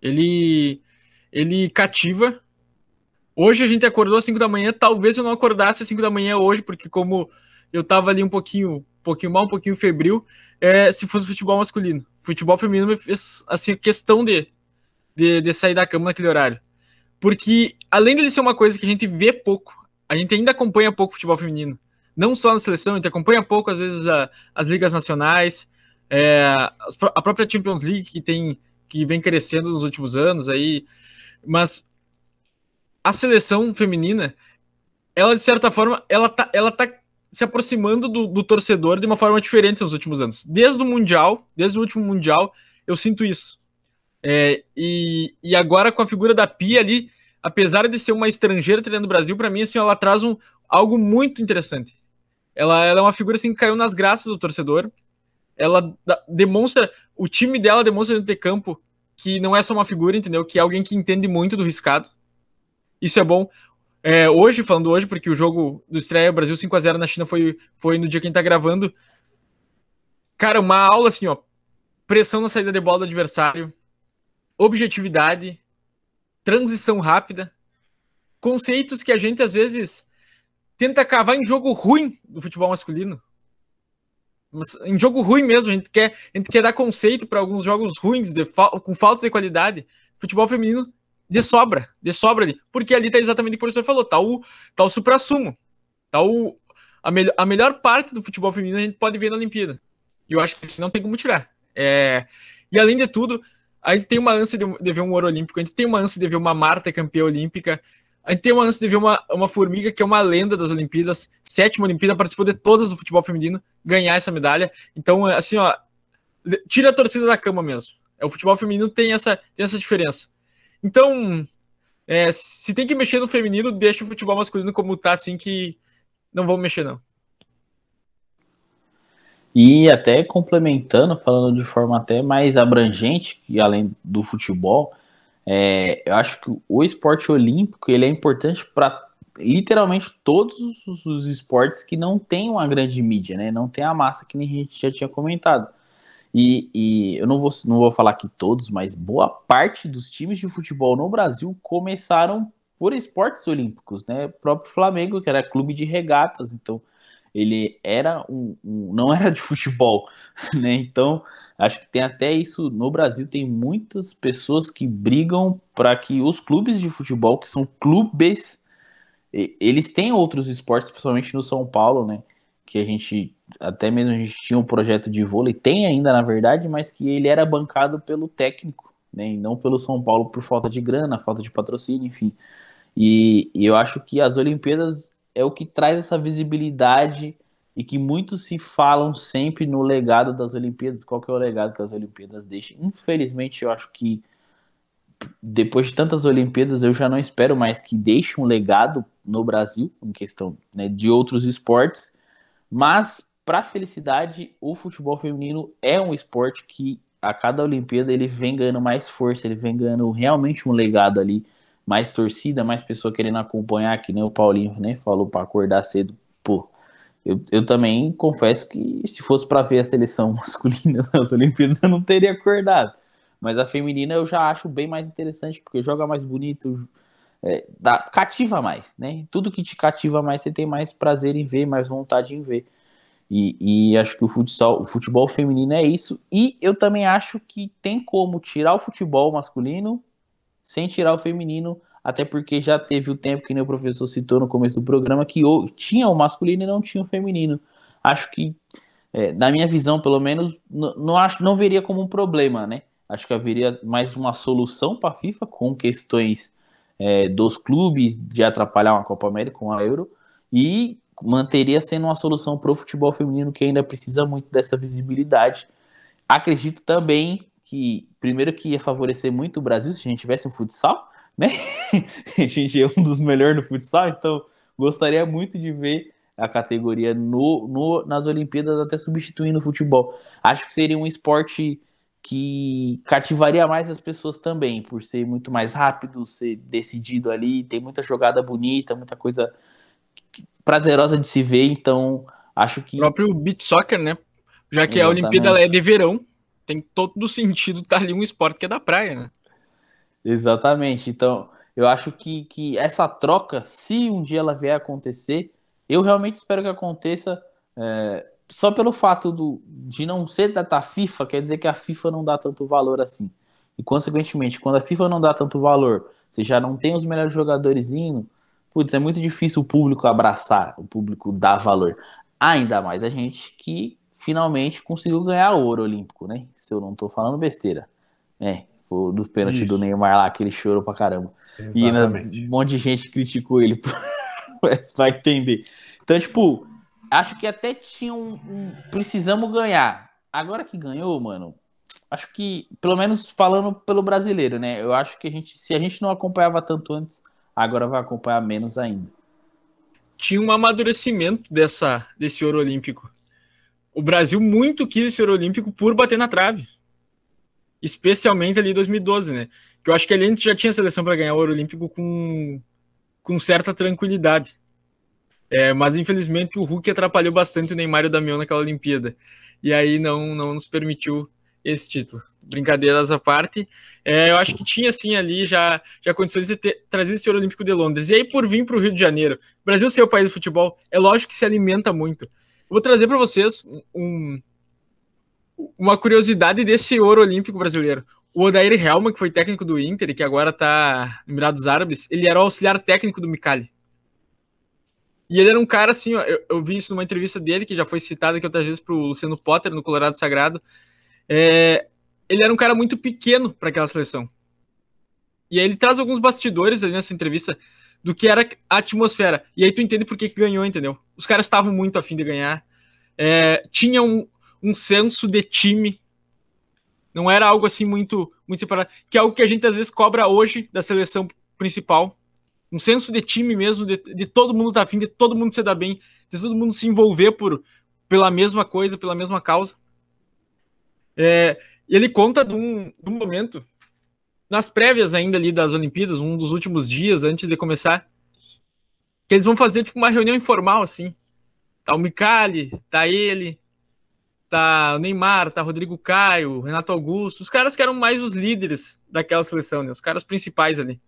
Ele, ele cativa. Hoje a gente acordou às 5 da manhã. Talvez eu não acordasse às 5 da manhã hoje, porque como eu tava ali um pouquinho, um pouquinho mal, um pouquinho febril, é, se fosse futebol masculino. Futebol feminino me fez assim, questão de, de, de sair da cama naquele horário. Porque, além dele ser uma coisa que a gente vê pouco, a gente ainda acompanha pouco futebol feminino. Não só na seleção, a gente acompanha pouco, às vezes, a, as ligas nacionais, é, a própria Champions League, que, tem, que vem crescendo nos últimos anos aí. Mas a seleção feminina, ela, de certa forma, ela tá, ela tá se aproximando do, do torcedor de uma forma diferente nos últimos anos. Desde o Mundial, desde o último Mundial, eu sinto isso. É, e, e agora com a figura da Pia ali, apesar de ser uma estrangeira treinando no Brasil, para mim, assim, ela traz um, algo muito interessante. Ela, ela, é uma figura assim, que caiu nas graças do torcedor. Ela da, demonstra, o time dela demonstra dentro de campo que não é só uma figura, entendeu? Que é alguém que entende muito do riscado. Isso é bom. É, hoje, falando hoje, porque o jogo do estreia Brasil 5 a 0 na China foi, foi no dia que a gente tá gravando. Cara, uma aula assim, ó. Pressão na saída de bola do adversário, objetividade, transição rápida, conceitos que a gente às vezes tenta cavar em jogo ruim do futebol masculino. Mas, em jogo ruim mesmo, a gente quer, a gente quer dar conceito para alguns jogos ruins, de, com falta de qualidade. Futebol feminino de sobra, de sobra ali. Porque ali tá exatamente o que o professor falou, tá o, tá o supra-sumo. Tá o, a, me, a melhor parte do futebol feminino a gente pode ver na Olimpíada. E eu acho que não tem como tirar. É, e além de tudo, a gente tem uma ânsia de, de, ver um ouro olímpico, a gente tem uma ânsia de ver uma Marta campeã olímpica, a gente tem uma ânsia de ver uma, uma formiga que é uma lenda das Olimpíadas, sétima Olimpíada, participou de todas do futebol feminino, ganhar essa medalha. Então, assim, ó, tira a torcida da cama mesmo. É, o futebol feminino tem essa, tem essa diferença. Então, é, se tem que mexer no feminino, deixa o futebol masculino como tá, assim, que não vamos mexer, não. E até complementando, falando de forma até mais abrangente, e além do futebol, é, eu acho que o esporte olímpico ele é importante para literalmente todos os esportes que não tem uma grande mídia, né? Não tem a massa que a gente já tinha comentado. E, e, eu não vou, não vou falar que todos, mas boa parte dos times de futebol no Brasil começaram por esportes olímpicos, né? O próprio Flamengo, que era clube de regatas, então ele era um, um, não [LAUGHS] era de futebol, né? Então, acho que tem até isso no Brasil, tem muitas pessoas que brigam para que os clubes de futebol, que são clubes, eles têm outros esportes, principalmente no São Paulo, né? Que a gente até mesmo a gente tinha um projeto de vôlei, tem ainda na verdade, mas que ele era bancado pelo técnico, né? E não pelo São Paulo por falta de grana, falta de patrocínio, enfim. E, e eu acho que as Olimpíadas é o que traz essa visibilidade e que muitos se falam sempre no legado das Olimpíadas. Qual que é o legado que as Olimpíadas deixam? Infelizmente, eu acho que depois de tantas Olimpíadas, eu já não espero mais que deixe um legado no Brasil, em questão né, de outros esportes, mas para felicidade, o futebol feminino é um esporte que a cada Olimpíada ele vem ganhando mais força, ele vem ganhando realmente um legado ali mais torcida, mais pessoa querendo acompanhar, que nem o Paulinho né, falou para acordar cedo. Pô, eu, eu também confesso que se fosse para ver a seleção [LAUGHS] masculina nas Olimpíadas, eu não teria acordado. Mas a feminina eu já acho bem mais interessante, porque joga mais bonito, é, dá, cativa mais, né? Tudo que te cativa mais, você tem mais prazer em ver, mais vontade em ver. E, e, acho que o futsal, o futebol feminino é isso. E eu também acho que tem como tirar o futebol masculino sem tirar o feminino, até porque já teve o tempo que nem o professor citou no começo do programa que tinha o masculino e não tinha o feminino. Acho que, é, na minha visão, pelo menos, não, acho, não veria como um problema, né? Acho que haveria mais uma solução para a FIFA com questões é, dos clubes de atrapalhar uma Copa América, com a Euro, e manteria sendo uma solução para o futebol feminino que ainda precisa muito dessa visibilidade. Acredito também que, primeiro, que ia favorecer muito o Brasil se a gente tivesse um futsal, [LAUGHS] né? a gente é um dos melhores no futsal, então gostaria muito de ver a categoria no, no, nas Olimpíadas até substituindo o futebol. Acho que seria um esporte que cativaria mais as pessoas também, por ser muito mais rápido, ser decidido ali, tem muita jogada bonita, muita coisa prazerosa de se ver, então acho que. O próprio beat soccer, né? Já que Exatamente. a Olimpíada é de verão, tem todo sentido estar ali um esporte que é da praia, né? Exatamente. Então, eu acho que, que essa troca, se um dia ela vier a acontecer, eu realmente espero que aconteça. É, só pelo fato do, de não ser da FIFA, quer dizer que a FIFA não dá tanto valor assim. E, consequentemente, quando a FIFA não dá tanto valor, você já não tem os melhores jogadores indo, putz, é muito difícil o público abraçar, o público dar valor. Ainda mais a gente que finalmente conseguiu ganhar ouro olímpico, né? Se eu não tô falando besteira. É, foi dos pênaltis do Neymar lá, que ele chorou pra caramba. Exatamente. E um monte de gente criticou ele. [LAUGHS] Você vai entender. Então, tipo, acho que até tinha um, um, Precisamos ganhar. Agora que ganhou, mano, acho que, pelo menos falando pelo brasileiro, né? Eu acho que a gente, se a gente não acompanhava tanto antes, agora vai acompanhar menos ainda. Tinha um amadurecimento dessa, desse ouro olímpico. O Brasil muito quis esse ouro olímpico por bater na trave. Especialmente ali em 2012, né? Que eu acho que ali a gente já tinha seleção para ganhar o ouro olímpico com, com certa tranquilidade. É, mas infelizmente o Hulk atrapalhou bastante o Neymar e o Damião naquela Olimpíada. E aí não, não nos permitiu esse título. Brincadeiras à parte, é, eu acho que tinha sim ali já, já condições de ter, trazer esse ouro olímpico de Londres. E aí, por vir para o Rio de Janeiro, o Brasil ser o país do futebol, é lógico que se alimenta muito. vou trazer para vocês um, uma curiosidade desse ouro olímpico brasileiro. O Odair Helma, que foi técnico do Inter e que agora está no Emirados Árabes, ele era o auxiliar técnico do Micali. E ele era um cara assim, ó, eu, eu, vi isso numa entrevista dele, que já foi citada aqui outras vezes para o Luciano Potter, no Colorado Sagrado. É, ele era um cara muito pequeno para aquela seleção. E aí ele traz alguns bastidores ali nessa entrevista do que era a atmosfera. E aí tu entende por que, que ganhou, entendeu? Os caras estavam muito afim de ganhar. É, tinha um, um senso de time. Não era algo assim muito, muito separado. Que é algo que a gente às vezes cobra hoje da seleção principal. Um senso de time mesmo, de, de todo mundo estar tá afim, de todo mundo se dar bem, de todo mundo se envolver por, pela mesma coisa, pela mesma causa. É, ele conta de um, de um momento, nas prévias ainda ali das Olimpíadas, um dos últimos dias antes de começar, que eles vão fazer tipo uma reunião informal assim. Tá o Micali, tá ele, tá o Neymar, tá Rodrigo Caio, Renato Augusto, os caras que eram mais os líderes daquela seleção, né? Os caras principais ali.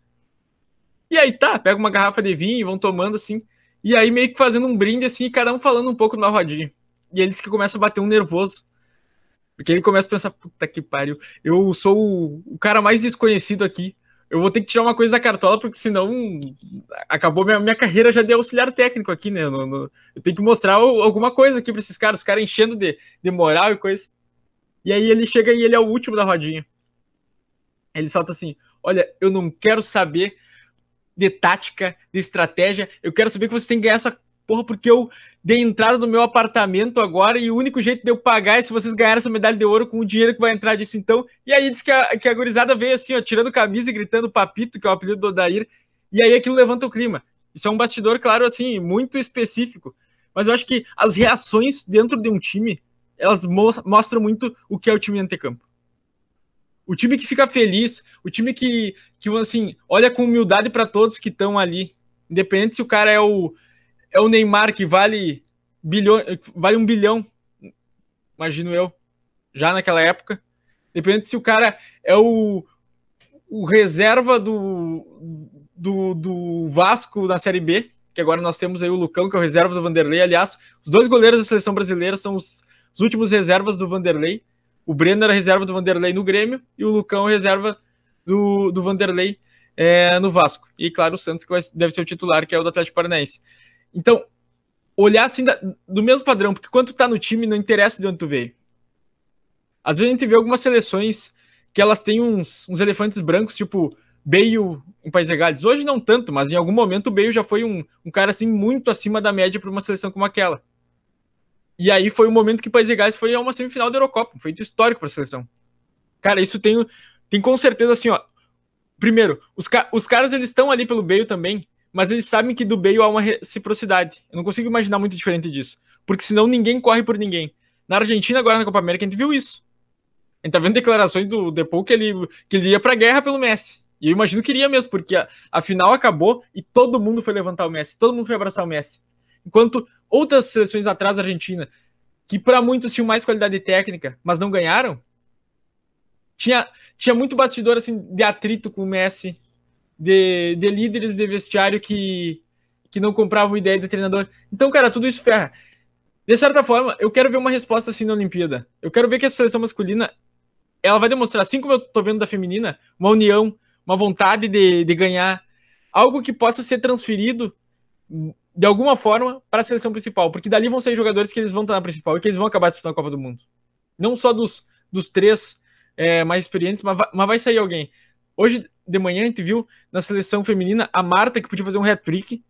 E aí tá, pega uma garrafa de vinho e vão tomando assim, e aí meio que fazendo um brinde assim, e cada um falando um pouco numa rodinha. E eles que começam a bater um nervoso. Porque ele começa a pensar, puta que pariu, eu sou o, o cara mais desconhecido aqui. Eu vou ter que tirar uma coisa da cartola, porque senão acabou minha, minha carreira já de auxiliar técnico aqui, né? No, no, eu tenho que mostrar alguma coisa aqui para esses caras, os caras enchendo de, de moral e coisa. E aí ele chega e ele é o último da rodinha. Ele solta assim: Olha, eu não quero saber de tática, de estratégia, eu quero saber que você tem que ganhar essa porra, porque eu dei entrada no meu apartamento agora e o único jeito de eu pagar é se vocês ganharem essa medalha de ouro com o dinheiro que vai entrar disso então. E aí diz que a, que a gurizada veio assim, ó, tirando camisa e gritando papito, que é o apelido do Odair, e aí aquilo levanta o clima. Isso é um bastidor, claro, assim, muito específico. Mas eu acho que as reações dentro de um time, elas mo mostram muito o que é o time antecampo. O time que fica feliz, o time que, que assim, olha com humildade para todos que estão ali. Independente se o cara é o, é o Neymar que vale bilhão, vale um bilhão, imagino eu, já naquela época. Depende se o cara é o, o reserva do, do, do Vasco na Série B, que agora nós temos aí o Lucão, que é o reserva do Vanderlei. Aliás, os dois goleiros da seleção brasileira são os, os últimos reservas do Vanderlei. O Breno era reserva do Vanderlei no Grêmio e o Lucão reserva do, do Vanderlei é, no Vasco. E claro, o Santos, que vai, deve ser o titular, que é o do Atlético Paranaense. Então, olhar assim da, do mesmo padrão, porque quando tu tá no time, não interessa de onde tu veio. Às vezes a gente vê algumas seleções que elas têm uns, uns elefantes brancos, tipo Bale em País Gales. Hoje não tanto, mas em algum momento o Bale já foi um, um cara assim muito acima da média para uma seleção como aquela. E aí foi o momento que o País Gales foi a uma semifinal da Eurocopa, um feito histórico para a seleção. Cara, isso tem, tem com certeza assim, ó. Primeiro, os, os caras eles estão ali pelo Bale também, mas eles sabem que do Bale há uma reciprocidade. Eu não consigo imaginar muito diferente disso, porque senão ninguém corre por ninguém. Na Argentina agora na Copa América a gente viu isso. A gente tá vendo declarações do Depou que ele, que ele ia pra guerra pelo Messi. E eu imagino que iria mesmo, porque a, a final acabou e todo mundo foi levantar o Messi, todo mundo foi abraçar o Messi. Enquanto outras seleções atrás da Argentina, que para muitos tinham mais qualidade técnica, mas não ganharam, tinha, tinha muito bastidor assim, de atrito com o Messi, de, de líderes de vestiário que, que não compravam ideia do treinador. Então, cara, tudo isso ferra. De certa forma, eu quero ver uma resposta assim na Olimpíada. Eu quero ver que a seleção masculina ela vai demonstrar, assim como eu tô vendo da feminina, uma união, uma vontade de, de ganhar, algo que possa ser transferido de alguma forma para a seleção principal, porque dali vão sair jogadores que eles vão estar na principal e que eles vão acabar disputando a Copa do Mundo. Não só dos, dos três é, mais experientes, mas vai, mas vai sair alguém. Hoje de manhã a gente viu na seleção feminina a Marta, que podia fazer um hat-trick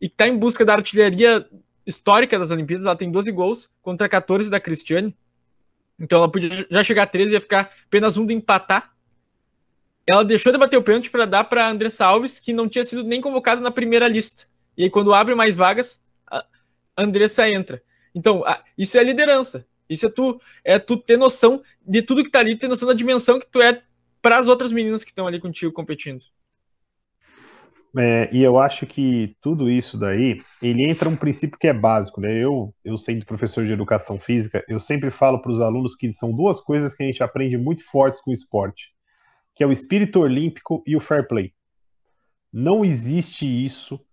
e que está em busca da artilharia histórica das Olimpíadas. Ela tem 12 gols contra 14 da Cristiane. Então ela podia já chegar a 13 e ia ficar apenas um de empatar. Ela deixou de bater o pênalti para dar para Andressa Alves, que não tinha sido nem convocada na primeira lista. E aí, quando abre mais vagas, a Andressa entra. Então, isso é liderança. Isso é tu, é tu ter noção de tudo que tá ali, ter noção da dimensão que tu é para as outras meninas que estão ali contigo competindo. É, e eu acho que tudo isso daí, ele entra um princípio que é básico, né? Eu, eu sendo professor de educação física, eu sempre falo para os alunos que são duas coisas que a gente aprende muito fortes com o esporte, que é o espírito olímpico e o fair play. Não existe isso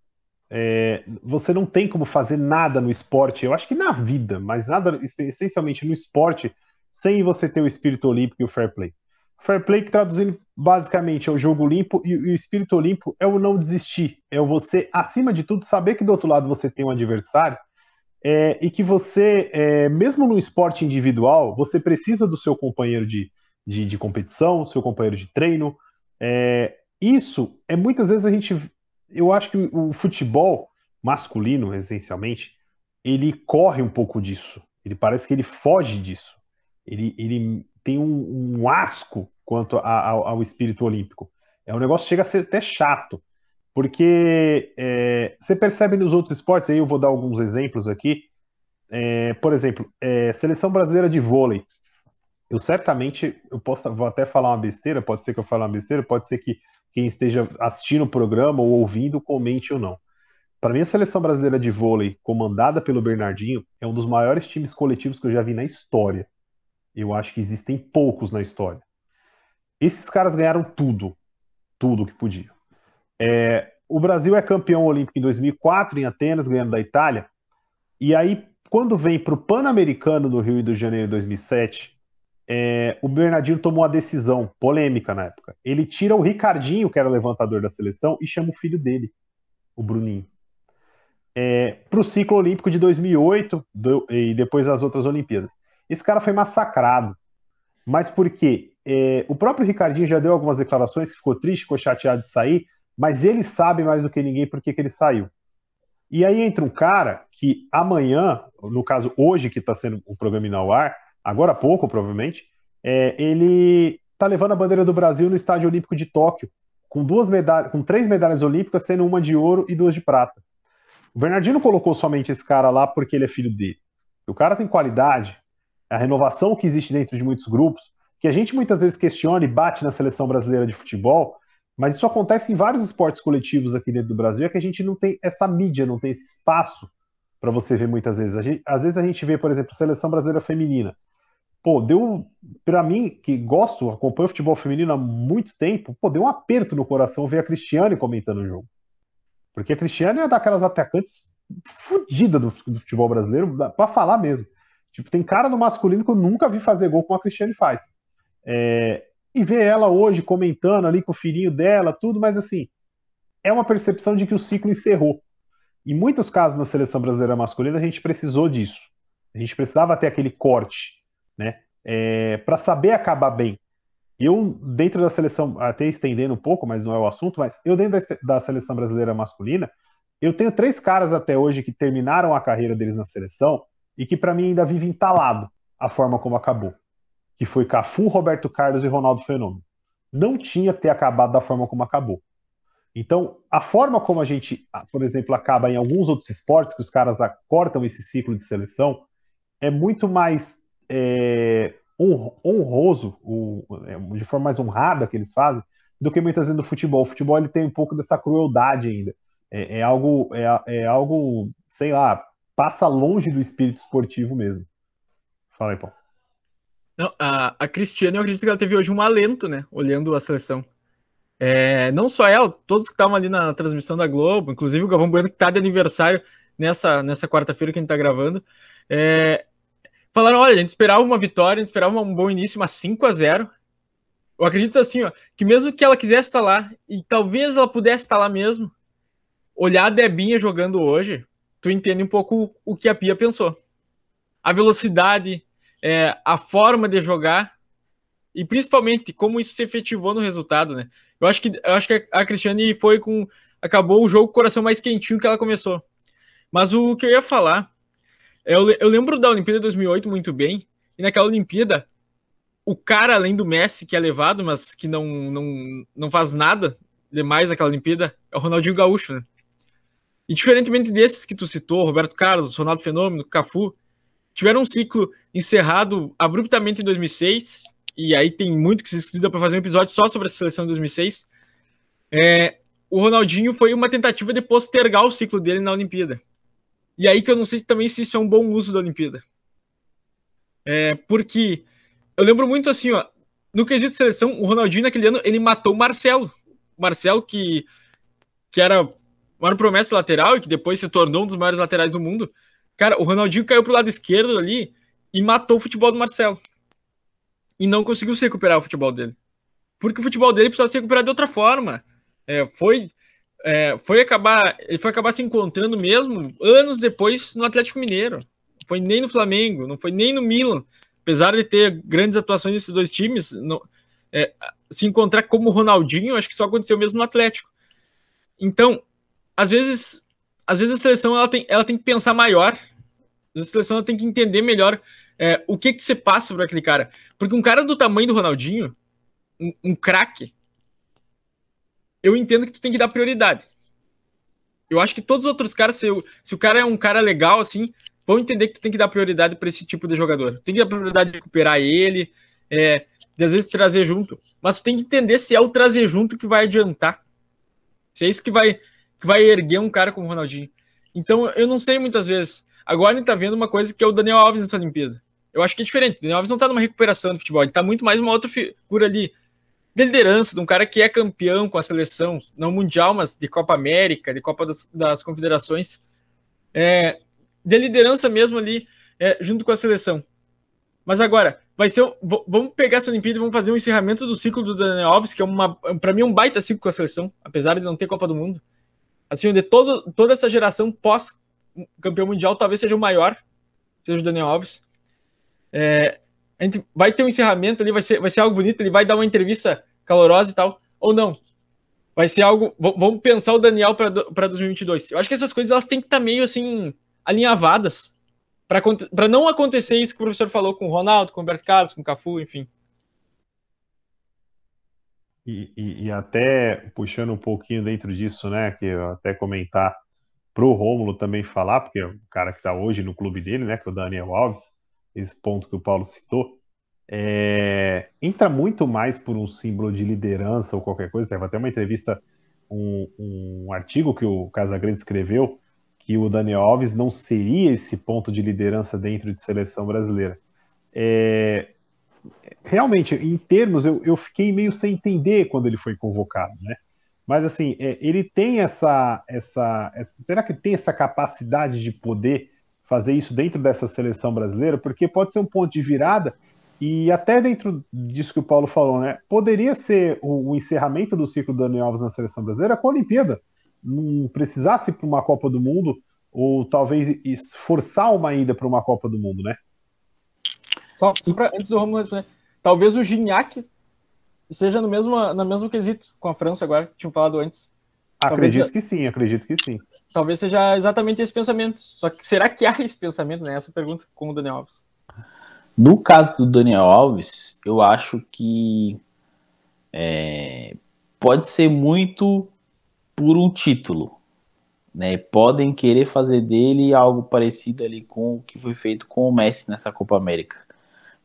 é, você não tem como fazer nada no esporte, eu acho que na vida, mas nada, essencialmente no esporte, sem você ter o espírito olímpico e o fair play. Fair play, que traduzindo basicamente é o jogo limpo, e, o espírito olímpico é o não desistir, é você, acima de tudo, saber que do outro lado você tem um adversário é, e que você, é, mesmo no esporte individual, você precisa do seu companheiro de, de, de competição, seu companheiro de treino. É, isso é muitas vezes a gente eu acho que o futebol masculino, essencialmente, ele corre um pouco disso. Ele parece que ele foge disso. Ele, ele tem um, um asco quanto a, ao, ao, espírito olímpico. É um negócio que chega a ser até chato, porque é, você percebe nos outros esportes, aí eu vou dar alguns exemplos aqui. É, por exemplo, é, seleção brasileira de vôlei. Eu certamente, eu posso, vou até falar uma besteira, pode ser que eu fale uma besteira, pode ser que quem esteja assistindo o programa ou ouvindo comente ou não. Para mim, a seleção brasileira de vôlei, comandada pelo Bernardinho, é um dos maiores times coletivos que eu já vi na história. Eu acho que existem poucos na história. Esses caras ganharam tudo, tudo que podiam. É, o Brasil é campeão olímpico em 2004 em Atenas, ganhando da Itália. E aí, quando vem para o Pan-Americano no Rio de Janeiro em 2007, é, o Bernardinho tomou a decisão polêmica na época. Ele tira o Ricardinho, que era levantador da seleção, e chama o filho dele, o Bruninho. É, para o ciclo olímpico de 2008 do, e depois as outras Olimpíadas. Esse cara foi massacrado. Mas por quê? É, o próprio Ricardinho já deu algumas declarações que ficou triste, ficou chateado de sair, mas ele sabe mais do que ninguém por que ele saiu. E aí entra um cara que amanhã, no caso hoje que está sendo o programa ao ar, agora há pouco, provavelmente, é, ele está levando a bandeira do Brasil no Estádio Olímpico de Tóquio, com duas medalhas, com três medalhas olímpicas, sendo uma de ouro e duas de prata. O Bernardino colocou somente esse cara lá porque ele é filho dele. O cara tem qualidade, a renovação que existe dentro de muitos grupos, que a gente muitas vezes questiona e bate na seleção brasileira de futebol, mas isso acontece em vários esportes coletivos aqui dentro do Brasil, é que a gente não tem essa mídia, não tem esse espaço para você ver muitas vezes. Gente, às vezes a gente vê, por exemplo, a seleção brasileira feminina pô, deu para mim que gosto, acompanho futebol feminino há muito tempo, pô, deu um aperto no coração ver a Cristiane comentando o jogo. Porque a Cristiane é daquelas atacantes fodida do, do, futebol brasileiro, para falar mesmo. Tipo, tem cara no masculino que eu nunca vi fazer gol como a Cristiane faz. É, e ver ela hoje comentando ali com o filhinho dela, tudo, mas assim, é uma percepção de que o ciclo encerrou. Em muitos casos na seleção brasileira masculina, a gente precisou disso. A gente precisava ter aquele corte, né? É, para saber acabar bem. Eu, dentro da seleção, até estendendo um pouco, mas não é o assunto, mas eu, dentro da, seleção brasileira masculina, eu tenho três caras até hoje que terminaram a carreira deles na seleção e que, para mim, ainda vivem entalado a forma como acabou. Que foi Cafu, Roberto Carlos e Ronaldo Fenômeno. Não tinha que ter acabado da forma como acabou. Então, a forma como a gente, por exemplo, acaba em alguns outros esportes, que os caras cortam esse ciclo de seleção, é muito mais é, honroso, é, de forma mais honrada que eles fazem, do que muitas vezes no futebol. O futebol ele tem um pouco dessa crueldade ainda. É, é algo, é, é, algo, sei lá, passa longe do espírito esportivo mesmo. Fala aí, Paulo. Não, a, a Cristiane, eu acredito que ela teve hoje um alento, né? Olhando a seleção. É, não só ela, todos que estavam ali na transmissão da Globo, inclusive o Galvão Bueno, que está de aniversário nessa, nessa quarta-feira que a gente está gravando, é, falaram: olha, a gente esperava uma vitória, a gente esperava um bom início, mas 5 a 0 Eu acredito assim, ó, que mesmo que ela quisesse estar lá, e talvez ela pudesse estar lá mesmo, olhar a Debinha jogando hoje, tu entende um pouco o que a Pia pensou. A velocidade, é, a forma de jogar, e principalmente como isso se efetivou no resultado, né? Eu acho que, eu acho que a Cristiane foi com. Acabou o jogo com o coração mais quentinho que ela começou. Mas o que eu ia falar. Eu, eu lembro da Olimpíada 2008 muito bem. E naquela Olimpíada, o cara, além do Messi, que é levado, mas que não, não, não faz nada demais naquela Olimpíada, é o Ronaldinho Gaúcho, né? E diferentemente desses que tu citou, Roberto Carlos, Ronaldo Fenômeno, Cafu, tiveram um ciclo encerrado abruptamente em 2006 e aí tem muito que se estuda para fazer um episódio só sobre a seleção de 2006. É, o Ronaldinho foi uma tentativa de postergar o ciclo dele na Olimpíada. E aí que eu não sei também se isso é um bom uso da Olimpíada. É, porque eu lembro muito assim, ó, no quesito de seleção, o Ronaldinho naquele ano ele matou o Marcelo. O Marcelo que, que era uma promessa lateral e que depois se tornou um dos maiores laterais do mundo. Cara, o Ronaldinho caiu pro lado esquerdo ali e matou o futebol do Marcelo e não conseguiu se recuperar o futebol dele. Porque o futebol dele precisava se recuperar de outra forma. É, foi, é, foi acabar, ele foi acabar se encontrando mesmo anos depois no Atlético Mineiro. Não foi nem no Flamengo, não foi nem no Milan. Apesar de ter grandes atuações nesses dois times, não, é, se encontrar como Ronaldinho, acho que só aconteceu mesmo no Atlético. Então, às vezes, às vezes a seleção ela tem, ela tem que pensar maior. A seleção ela tem que entender melhor é, o que que você passa para aquele cara? Porque um cara do tamanho do Ronaldinho, um, um craque, eu entendo que tu tem que dar prioridade. Eu acho que todos os outros caras, se, se o cara é um cara legal, assim, vão entender que tu tem que dar prioridade para esse tipo de jogador. Tem que dar prioridade de recuperar ele, é, de às vezes trazer junto. Mas tu tem que entender se é o trazer junto que vai adiantar. Se é isso que vai, que vai erguer um cara como o Ronaldinho. Então, eu não sei muitas vezes. Agora a gente tá vendo uma coisa que é o Daniel Alves nessa Olimpíada. Eu acho que é diferente. O Daniel Alves não tá numa recuperação do futebol, ele tá muito mais uma outra figura ali de liderança, de um cara que é campeão com a seleção, não mundial, mas de Copa América, de Copa das, das Confederações. É, de liderança mesmo ali, é, junto com a seleção. Mas agora, vai ser. Vamos pegar essa Olimpíada e vamos fazer um encerramento do ciclo do Daniel Alves, que é uma, para mim, um baita ciclo com a seleção, apesar de não ter Copa do Mundo. Assim, de todo, toda essa geração pós campeão mundial talvez seja o maior, seja o Daniel Alves. É, a gente vai ter um encerramento ali, vai ser, vai ser algo bonito, ele vai dar uma entrevista calorosa e tal, ou não. Vai ser algo. Vamos pensar o Daniel para 2022. Eu acho que essas coisas elas têm que estar tá meio assim alinhavadas para não acontecer isso que o professor falou com o Ronaldo, com o Roberto Carlos, com o Cafu, enfim. E, e, e, até puxando um pouquinho dentro disso, né, que eu até comentar para o Rômulo também falar, porque é o cara que está hoje no clube dele, né, que é o Daniel Alves, esse ponto que o Paulo citou, é, entra muito mais por um símbolo de liderança ou qualquer coisa. Teve até uma entrevista, um, um artigo que o Casagrande escreveu, que o Daniel Alves não seria esse ponto de liderança dentro de seleção brasileira. É, realmente, em termos, eu, eu fiquei meio sem entender quando ele foi convocado, né? Mas assim, é, ele tem essa, essa, essa. Será que ele tem essa capacidade de poder fazer isso dentro dessa seleção brasileira? Porque pode ser um ponto de virada, e até dentro disso que o Paulo falou, né? Poderia ser o, o encerramento do ciclo do Daniel Alves na seleção brasileira com a Olimpíada. Não precisasse para uma Copa do Mundo, ou talvez forçar uma ida para uma Copa do Mundo, né? Só, só pra, antes do Romulo responder, talvez o Gignac seja no mesmo, no mesmo quesito com a França agora, que tinham falado antes. Acredito talvez, que sim, acredito que sim. Talvez seja exatamente esse pensamento. Só que será que há esse pensamento, né? Essa pergunta com o Daniel Alves. No caso do Daniel Alves, eu acho que é, pode ser muito por um título. Né? Podem querer fazer dele algo parecido ali com o que foi feito com o Messi nessa Copa América.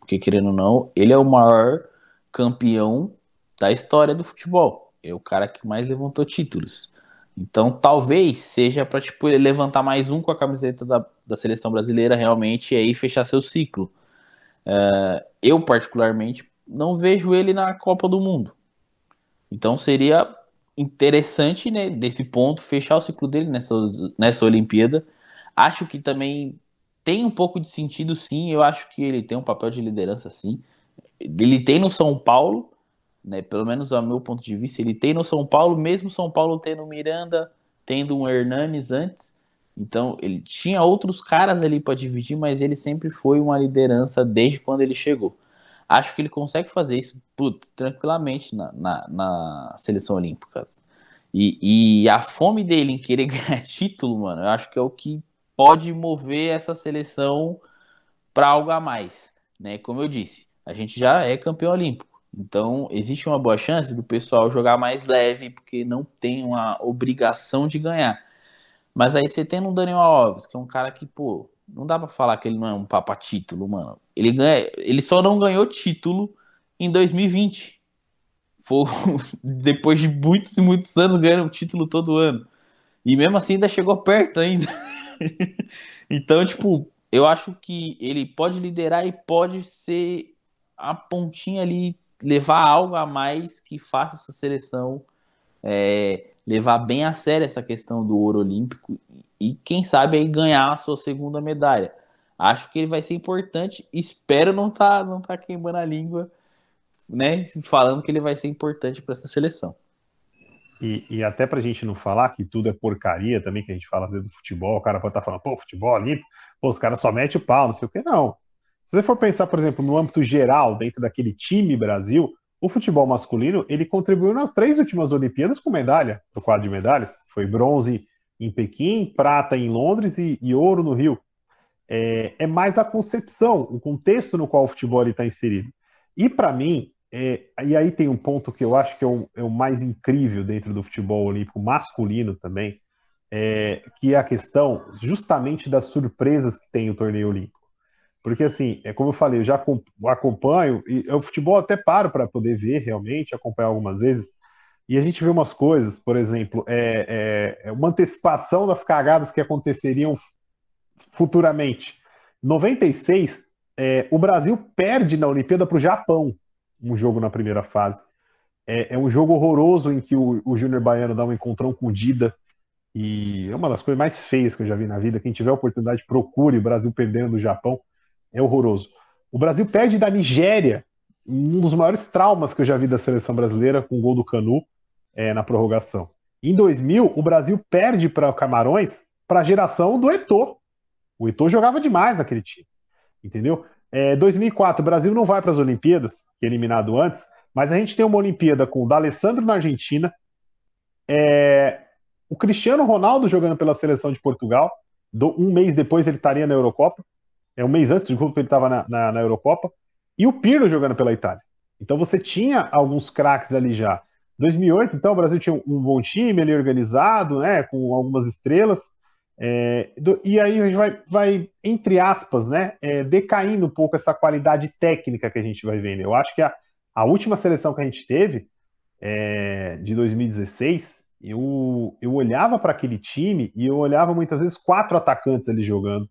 Porque, querendo ou não, ele é o maior campeão da história do futebol. É o cara que mais levantou títulos. Então, talvez seja para tipo, levantar mais um com a camiseta da, da seleção brasileira realmente e aí fechar seu ciclo. Uh, eu, particularmente, não vejo ele na Copa do Mundo. Então, seria interessante, né, desse ponto, fechar o ciclo dele nessa, nessa Olimpíada. Acho que também tem um pouco de sentido, sim. Eu acho que ele tem um papel de liderança, sim. Ele tem no São Paulo, né? Pelo menos ao meu ponto de vista, ele tem no São Paulo, mesmo São Paulo tendo Miranda, tendo um Hernanes antes. Então, ele tinha outros caras ali para dividir, mas ele sempre foi uma liderança desde quando ele chegou. Acho que ele consegue fazer isso putz, tranquilamente na, na, na seleção olímpica. E, e, a fome dele em querer [LAUGHS] ganhar título, mano, eu acho que é o que pode mover essa seleção para algo a mais, né? Como eu disse, a gente já é campeão olímpico, então existe uma boa chance do pessoal jogar mais leve porque não tem uma obrigação de ganhar. Mas aí você tem um Daniel Alves, que é um cara que, pô, não dá para falar que ele não é um papa título, mano. Ele ganha, ele só não ganhou título em 2020. Foi [LAUGHS] depois de muitos e muitos anos ganhando o título todo ano. E mesmo assim ainda chegou perto ainda. [LAUGHS] [LAUGHS] então, tipo, eu acho que ele pode liderar e pode ser a pontinha ali, levar algo a mais que faça essa seleção é, levar bem a sério essa questão do ouro olímpico e, quem sabe, aí ganhar a sua segunda medalha. Acho que ele vai ser importante. Espero não estar tá, não tá queimando a língua, né? Falando que ele vai ser importante para essa seleção. E, e até para a gente não falar que tudo é porcaria também, que a gente fala às vezes do futebol, o cara pode estar tá falando, pô, futebol olímpico, pô, os caras só metem o pau, não sei o que, não. Se você for pensar, por exemplo, no âmbito geral, dentro daquele time Brasil, o futebol masculino ele contribuiu nas três últimas Olimpíadas com medalha, no quadro de medalhas. Foi bronze em Pequim, prata em Londres e, e ouro no Rio. É, é, mais a concepção, o contexto no qual o futebol está inserido. E para mim, é, e aí tem um ponto que eu acho que é o, é o mais incrível dentro do futebol olímpico masculino também, é, que é a questão justamente das surpresas que tem o torneio olímpico. Porque, assim, é como eu falei, eu já acompanho, e o futebol até paro para poder ver realmente, acompanhar algumas vezes, e a gente vê umas coisas, por exemplo, é, é, é uma antecipação das cagadas que aconteceriam futuramente. 96, é, o Brasil perde na Olimpíada para o Japão um jogo na primeira fase. É, é um jogo horroroso em que o, o Júnior Baiano dá um encontrão com o Dida. E é uma das coisas mais feias que eu já vi na vida. Quem tiver oportunidade, procure o Brasil perdendo do Japão. É horroroso. O Brasil perde da Nigéria, um dos maiores traumas que eu já vi da seleção brasileira, com o gol do Canu é, na prorrogação. Em 2000, o Brasil perde para o Camarões para a geração do Eto'o. O Eto'o jogava demais naquele time, entendeu? É, 2004, o Brasil não vai para as Olimpíadas, é eliminado antes, mas a gente tem uma Olimpíada com o D'Alessandro na Argentina, é, o Cristiano Ronaldo jogando pela seleção de Portugal, do, um mês depois ele estaria na Eurocopa, é um mês antes, desculpa, ele estava na, na, na, Eurocopa, e o Pirlo jogando pela Itália. Então você tinha alguns craques ali já. 2008, então, o Brasil tinha um bom time ali organizado, né, com algumas estrelas, é, do, e aí a gente vai, vai entre aspas, né, é, decaindo um pouco essa qualidade técnica que a gente vai vendo. Eu acho que a, a última seleção que a gente teve, é, de 2016, eu, eu olhava para aquele time e eu olhava muitas vezes quatro atacantes ali jogando.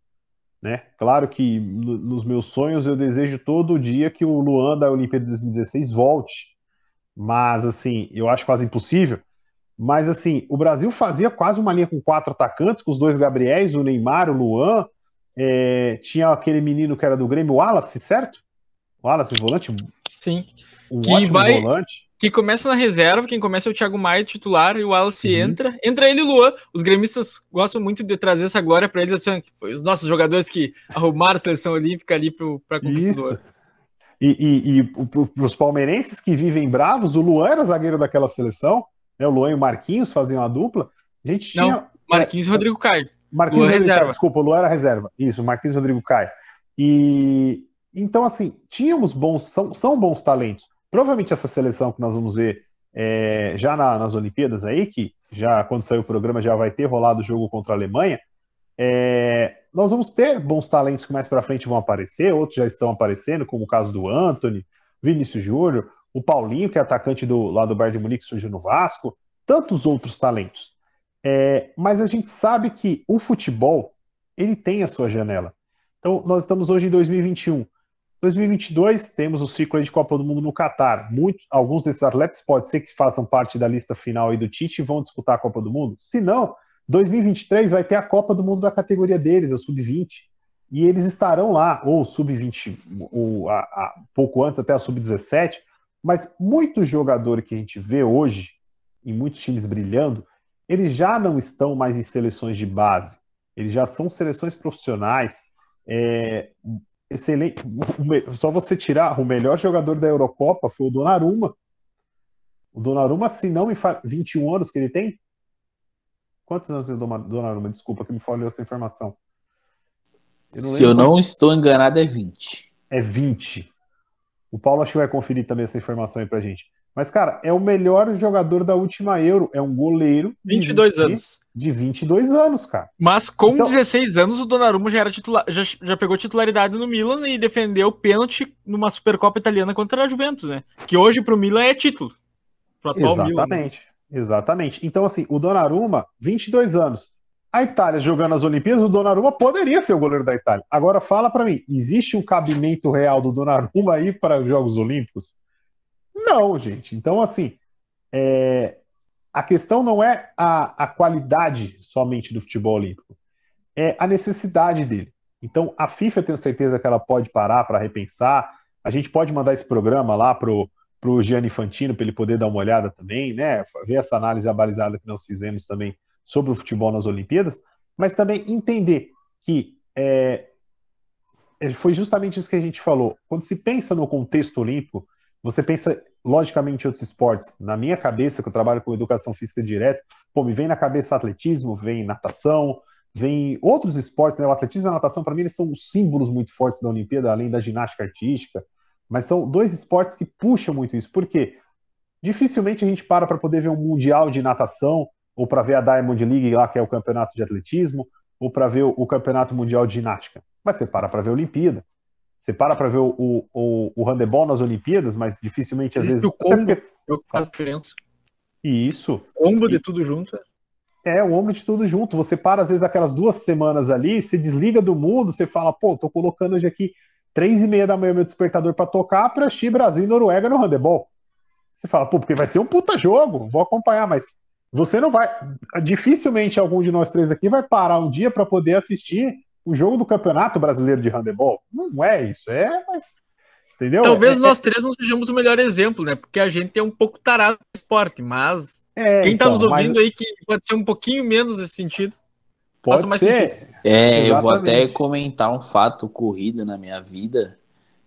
né? Claro que no, nos meus sonhos eu desejo todo dia que o Luan da Olimpíada de 2016 volte, mas assim, eu acho quase impossível. Mas assim, o Brasil fazia quase uma linha com quatro atacantes, com os dois Gabriéis, o Neymar, o Luan, é, tinha aquele menino que era do Grêmio, o Wallace, certo? O Wallace, volante? Sim. Um que vai, volante. Que começa na reserva, quem começa é o Thiago Maia, titular, e o Wallace Uhum. entra. Entra ele e o Luan. Os gremistas gostam muito de trazer essa glória para eles, assim, foi os nossos jogadores que arrumaram a seleção olímpica ali para conquistar o Isso. ouro. E, e, e para os palmeirenses que vivem bravos, o Luan era zagueiro daquela seleção, né? O Luan e o Marquinhos faziam a dupla. A gente Não, tinha. Marquinhos e Rodrigo Caio. Marquinhos Luan reserva. Caio, desculpa, o Luan era reserva. Isso, Marquinhos e Rodrigo Caio. E então, assim, tínhamos bons, são, são bons talentos. Provavelmente essa seleção que nós vamos ver é, já na- nas Olimpíadas aí, que já quando sair o programa já vai ter rolado o jogo contra a Alemanha. é, nós vamos ter bons talentos que mais para frente vão aparecer, outros já estão aparecendo, como o caso do Anthony, Vinícius Júnior, o Paulinho, que é atacante do, lá do Bayern de Munique, surgiu no Vasco, tantos outros talentos. É, mas a gente sabe que o futebol ele tem a sua janela. Então, nós estamos hoje em 2021. 2022, temos o ciclo de Copa do Mundo no Catar. Alguns desses atletas pode ser que façam parte da lista final aí do Tite e vão disputar a Copa do Mundo. Se não, 2023 vai ter a Copa do Mundo da categoria deles, a Sub-20. E eles estarão lá, ou Sub-20, ou a, a- pouco antes, até a Sub-17. Mas muitos jogadores que a gente vê hoje, em muitos times brilhando, eles já não estão mais em seleções de base. Eles já são seleções profissionais. É, excelente. Só você tirar o melhor jogador da Eurocopa foi o Donnarumma. O Donnarumma, se não me fa... 21 anos que ele tem? Quantos anos tem o Donnarumma? Desculpa que me falhou essa informação. Eu Se eu não estou enganado, é 20. é 20. O Paulo acho que vai conferir também essa informação aí pra gente. Mas, cara, é o melhor jogador da última Euro. É um goleiro de 22 20 anos. De 22 anos, cara. Mas com Então- 16 anos, o Donnarumma já, era titular, já, já pegou titularidade no Milan e defendeu o pênalti numa Supercopa Italiana contra a Juventus, né? Que hoje pro Milan é título. Pro atual Milan. né? Exatamente. Exatamente. Então, assim, o Donnarumma, 22 anos. A Itália jogando as Olimpíadas, o Donnarumma poderia ser o goleiro da Itália. Agora, fala pra mim, existe um cabimento real do Donnarumma aí para os Jogos Olímpicos? Não, gente. Então, assim, é, a questão não é a, a qualidade somente do futebol olímpico, é a necessidade dele. Então, a FIFA, eu tenho certeza que ela pode parar para repensar. A gente pode mandar esse programa lá pro para o Gianni Infantino, para ele poder dar uma olhada também, né? Ver essa análise abalizada que nós fizemos também sobre o futebol nas Olimpíadas, mas também entender que é, é, foi justamente isso que a gente falou. Quando se pensa no contexto olímpico, você pensa logicamente em outros esportes. Na minha cabeça, que eu trabalho com educação física direta, pô, me vem na cabeça atletismo, vem natação, vem outros esportes, né? O atletismo e a natação, para mim, eles são os símbolos muito fortes da Olimpíada, além da ginástica artística. Mas são dois esportes que puxam muito isso. Por quê? Dificilmente a gente para para poder ver um mundial de natação, ou para ver a Diamond League lá, que é o campeonato de atletismo, ou para ver o, o campeonato mundial de ginástica. Mas você para para ver a Olimpíada. Você para para ver o, o, o, o handebol nas Olimpíadas, mas dificilmente às Existe vezes. o [LAUGHS] combo. É o que faz diferença. Isso. Combo de tudo junto. É, o ombro de tudo junto. Você para, às vezes, aquelas duas semanas ali, você desliga do mundo, você fala, pô, tô colocando hoje aqui três e meia da manhã meu despertador para tocar para assistir Brasil e Noruega no handebol. Você fala, pô, porque vai ser um puta jogo, vou acompanhar, mas você não vai. Dificilmente algum de nós três aqui vai parar um dia para poder assistir o jogo do Campeonato Brasileiro de Handebol. Não é isso, é. Entendeu? Talvez é, nós três não sejamos o melhor exemplo, né? Porque a gente é um pouco tarado no esporte, mas é, quem tá então, nos mas ouvindo aí que pode ser um pouquinho menos nesse sentido. Pode faça mais ser. É, eu vou até Exatamente. comentar um fato ocorrido na minha vida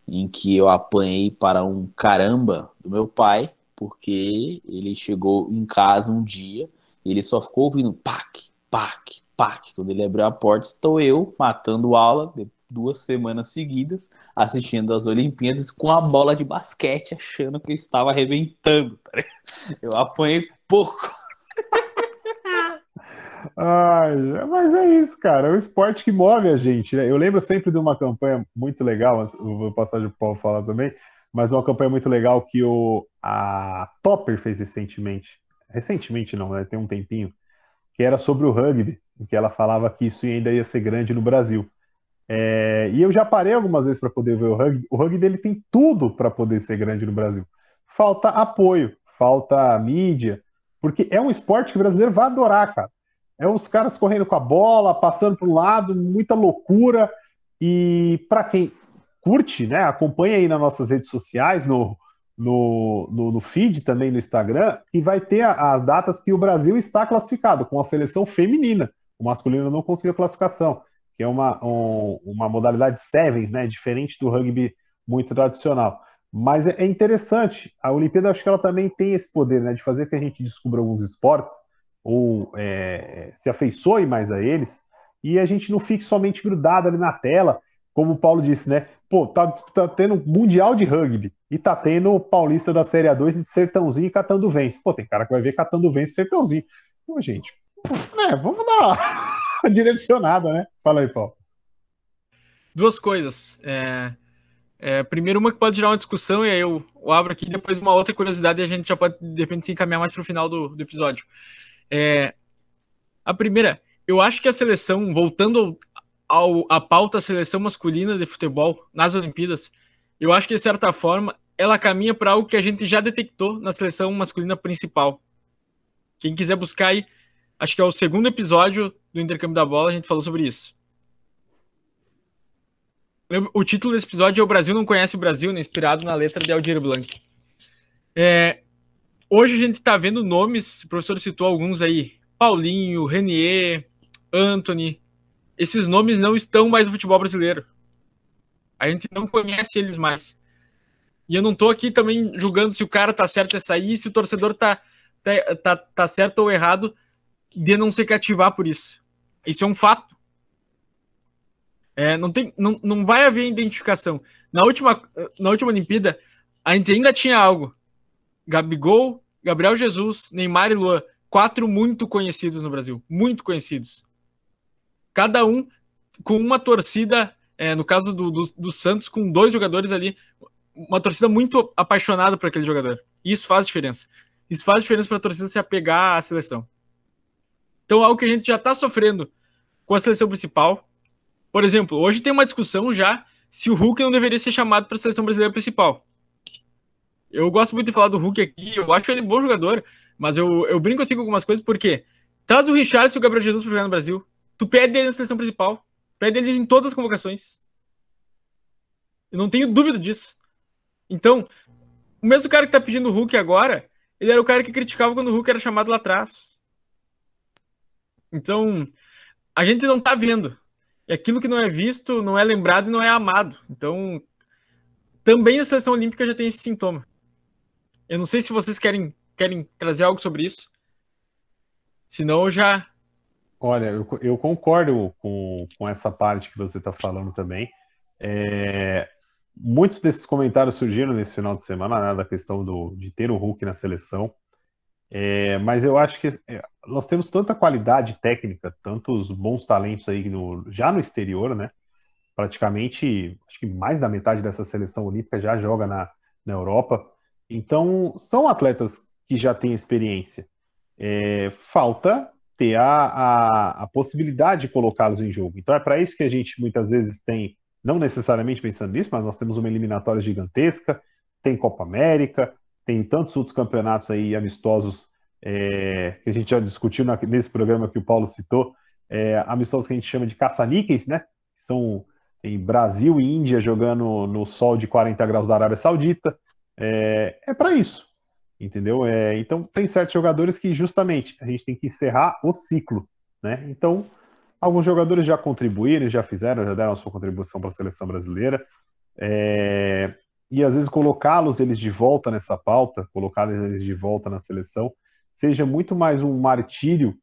em que eu apanhei para um caramba do meu pai, porque ele chegou em casa um dia e ele só ficou ouvindo pac, pac, pac. Quando ele abriu a porta, estou eu matando aula de duas semanas seguidas, assistindo as Olimpíadas com a bola de basquete, achando que eu estava arrebentando. tá? Eu apanhei pouco. [LAUGHS] Ai, mas é isso, cara. É o esporte que move a gente, né? Eu lembro sempre de uma campanha muito legal, vou passar de Paulo falar também, mas uma campanha muito legal que o, a Topper fez recentemente. Recentemente não, né? Tem um tempinho, que era sobre o rugby, em que ela falava que isso ainda ia ser grande no Brasil. É, e eu já parei algumas vezes para poder ver o rugby. O rugby dele tem tudo para poder ser grande no Brasil. Falta apoio, falta mídia, porque é um esporte que o brasileiro vai adorar, cara. É os caras correndo com a bola, passando para um lado, muita loucura. E para quem curte, né, acompanha aí nas nossas redes sociais, no, no, no, no, feed também no Instagram, e vai ter as datas que o Brasil está classificado, com a seleção feminina. O masculino não conseguiu classificação, que é uma, um, uma modalidade sevens, né, diferente do rugby muito tradicional. Mas é, é interessante, a Olimpíada acho que ela também tem esse poder, né, de fazer que a gente descubra alguns esportes ou é, se afeiçoe mais a eles, e a gente não fique somente grudado ali na tela, como o Paulo disse, né? Pô, tá, tá tendo Mundial de Rugby e tá tendo Paulista da Série A2 de Sertãozinho e Catando Vence. Pô, tem cara que vai ver Catando Vence e Sertãozinho. Pô, gente, é, vamos dar uma [LAUGHS] direcionada, né? Fala aí, Paulo. Duas coisas. É, é, primeiro, uma que pode gerar uma discussão, e aí eu, eu abro aqui, depois uma outra curiosidade, e a gente já pode, de repente, se encaminhar mais para o final do, do episódio. É, a primeira, eu acho que a seleção, voltando ao, à pauta seleção masculina de futebol nas Olimpíadas, eu acho que, de certa forma, ela caminha para algo que a gente já detectou na seleção masculina principal. Quem quiser buscar aí, acho que é o segundo episódio do intercâmbio da bola, a gente falou sobre isso. O título desse episódio é O Brasil Não Conhece o Brasil, né, inspirado na letra de Aldir Blanc. É, Hoje a gente está vendo nomes, o professor citou alguns aí, Paulinho, Renier, Anthony. Esses nomes não estão mais no futebol brasileiro. A gente não conhece eles mais. E eu não estou aqui também julgando se o cara tá certo em sair, se o torcedor tá, tá, tá, tá certo ou errado de não se cativar por isso. Isso é um fato. É, não, tem, não, não vai haver identificação. Na última, na última Olimpíada, a gente ainda tinha algo. Gabigol, Gabriel Jesus, Neymar e Luan, quatro muito conhecidos no Brasil, muito conhecidos. Cada um com uma torcida, é, no caso do, do, do, Santos, com dois jogadores ali, uma torcida muito apaixonada por aquele jogador. Isso faz diferença. Isso faz diferença para a torcida se apegar à seleção. Então, algo que a gente já está sofrendo com a seleção principal. Por exemplo, hoje tem uma discussão já se o Hulk não deveria ser chamado para a seleção brasileira principal. Eu gosto muito de falar do Hulk aqui, eu acho ele um bom jogador, mas eu, eu brinco assim com algumas coisas, porque traz o Richard e o Gabriel Jesus para jogar no Brasil. Tu pede ele na seleção principal. Pede eles em todas as convocações. Eu não tenho dúvida disso. Então, o mesmo cara que tá pedindo o Hulk agora, ele era o cara que criticava quando o Hulk era chamado lá atrás. Então, a gente não tá vendo. E aquilo que não é visto, não é lembrado e não é amado. Então, também a seleção olímpica já tem esse sintoma. Eu não sei se vocês querem, querem trazer algo sobre isso. Senão eu já. Olha, eu, eu concordo com, com essa parte que você está falando também. É, muitos desses comentários surgiram nesse final de semana, né, da questão do, de ter o Hulk na seleção. É, mas eu acho que é, nós temos tanta qualidade técnica, tantos bons talentos aí no, já no exterior, né? Praticamente, acho que mais da metade dessa seleção olímpica já joga na, na Europa. Então, são atletas que já têm experiência. É, falta ter a, a, a possibilidade de colocá-los em jogo. Então, é para isso que a gente muitas vezes tem, não necessariamente pensando nisso, mas nós temos uma eliminatória gigantesca, tem Copa América, tem tantos outros campeonatos aí amistosos é, que a gente já discutiu na, nesse programa que o Paulo citou, é, amistosos que a gente chama de caça-níqueis, né? São em Brasil e Índia jogando no sol de 40 graus da Arábia Saudita é, é para isso, entendeu? É, então, tem certos jogadores que justamente a gente tem que encerrar o ciclo, né? Então, alguns jogadores já contribuíram, já fizeram, já deram a sua contribuição para a seleção brasileira. É, e às vezes colocá-los eles de volta nessa pauta, colocá-los eles de volta na seleção, seja muito mais um martírio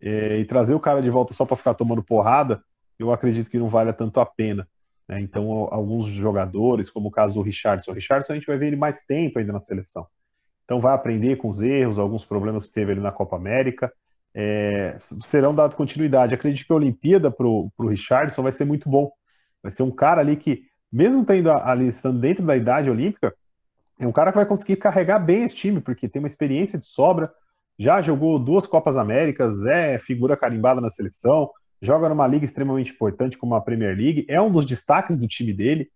é, e trazer o cara de volta só para ficar tomando porrada, eu acredito que não vale tanto a pena. Né? Então, alguns jogadores, como o caso do Richardson, o Richardson a gente vai ver ele mais tempo ainda na seleção. Então, vai aprender com os erros, alguns problemas que teve ali na Copa América. É, serão dados continuidade. Acredito que a Olimpíada para o Richardson vai ser muito bom. Vai ser um cara ali que, mesmo tendo ali, estando dentro da idade olímpica, é um cara que vai conseguir carregar bem esse time, porque tem uma experiência de sobra, já jogou duas Copas Américas, é figura carimbada na seleção, joga numa liga extremamente importante como a Premier League, é um dos destaques do time dele.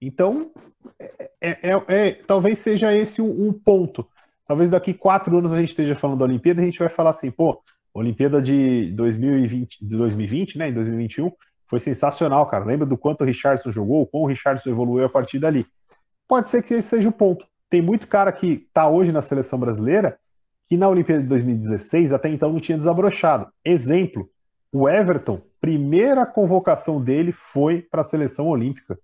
Então, é, é, é, é talvez seja esse um, um, ponto. Talvez daqui quatro anos a gente esteja falando da Olimpíada e a gente vai falar assim, pô, Olimpíada de 2020, de 2020, né, em 2021, foi sensacional, cara. Lembra do quanto o Richardson jogou, como o Richardson evoluiu a partir dali. Pode ser que esse seja o ponto. Tem muito cara que está hoje na seleção brasileira que na Olimpíada de 2016 até então não tinha desabrochado. Exemplo, o Everton, primeira convocação dele foi para a seleção olímpica,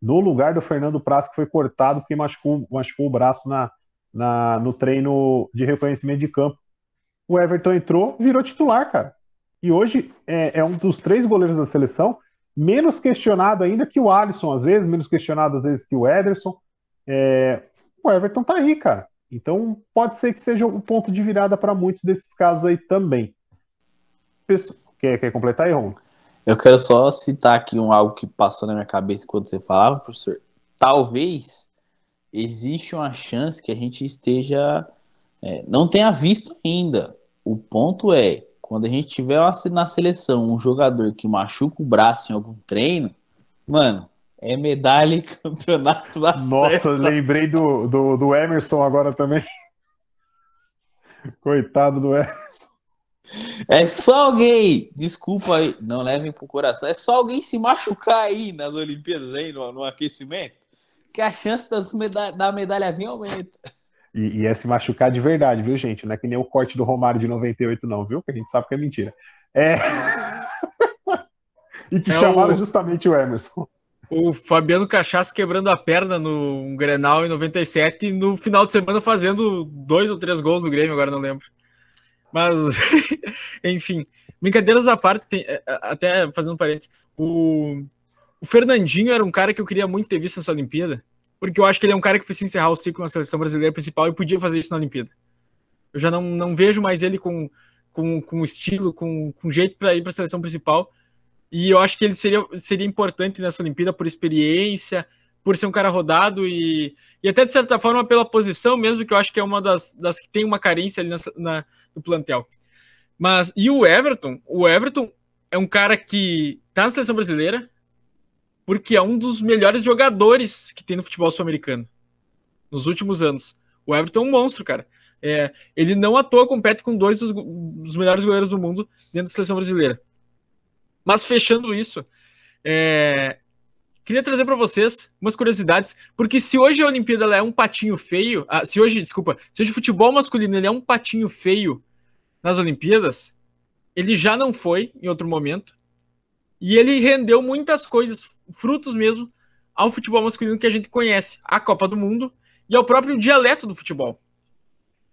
no lugar do Fernando Praz, que foi cortado porque machucou, machucou o braço na, na, no treino de reconhecimento de campo. O Everton entrou, virou titular, cara. E hoje é, é um dos três goleiros da seleção, menos questionado ainda que o Alisson, às vezes, menos questionado às vezes que o Ederson. É, o Everton tá aí, cara. Então pode ser que seja um ponto de virada para muitos desses casos aí também. Quer, quer completar aí, Ron? Eu quero só citar aqui um algo que passou na minha cabeça quando você falava, professor. Talvez existe uma chance que a gente esteja. É, não tenha visto ainda. O ponto é, quando a gente tiver na seleção um jogador que machuca o braço em algum treino, mano, é medalha e [LAUGHS] campeonato da Nossa, certa. lembrei do, do, do Emerson agora também. [LAUGHS] Coitado do Emerson. É só alguém, desculpa aí, não levem pro coração, é só alguém se machucar aí nas Olimpíadas, aí, no, no aquecimento, que a chance das meda da medalha vir aumenta. E, e, é se machucar de verdade, viu, gente? Não é que nem o corte do Romário de 98, não, viu? Que a gente sabe que é mentira. É. [LAUGHS] e que é chamaram o... justamente o Emerson. O Fabiano Cachaça quebrando a perna no Grenal em 97 e no final de semana fazendo dois ou três gols no Grêmio, agora não lembro. Mas, [LAUGHS] enfim, brincadeiras à parte, tem, é, é, até fazendo um parênteses, o, o Fernandinho era um cara que eu queria muito ter visto nessa Olimpíada, porque eu acho que ele é um cara que precisa encerrar o ciclo na seleção brasileira principal e podia fazer isso na Olimpíada. Eu já não, não vejo mais ele com, com, com estilo, com, com jeito para ir para a seleção principal. E eu acho que ele seria, seria importante nessa Olimpíada por experiência, por ser um cara rodado e, e até de certa forma pela posição mesmo, que eu acho que é uma das, das que tem uma carência ali na, no plantel. Mas, e o Everton? O Everton é um cara que tá na seleção brasileira porque é um dos melhores jogadores que tem no futebol sul-americano nos últimos anos. O Everton é um monstro, cara. É, ele não à toa compete com dois dos, dos, melhores goleiros do mundo dentro da seleção brasileira. Mas fechando isso, é, queria trazer para vocês umas curiosidades, porque se hoje a Olimpíada é um patinho feio, ah, se hoje, desculpa, se hoje o futebol masculino é um patinho feio nas Olimpíadas, ele já não foi em outro momento, e ele rendeu muitas coisas, frutos mesmo, ao futebol masculino que a gente conhece, a Copa do Mundo e ao próprio dialeto do futebol.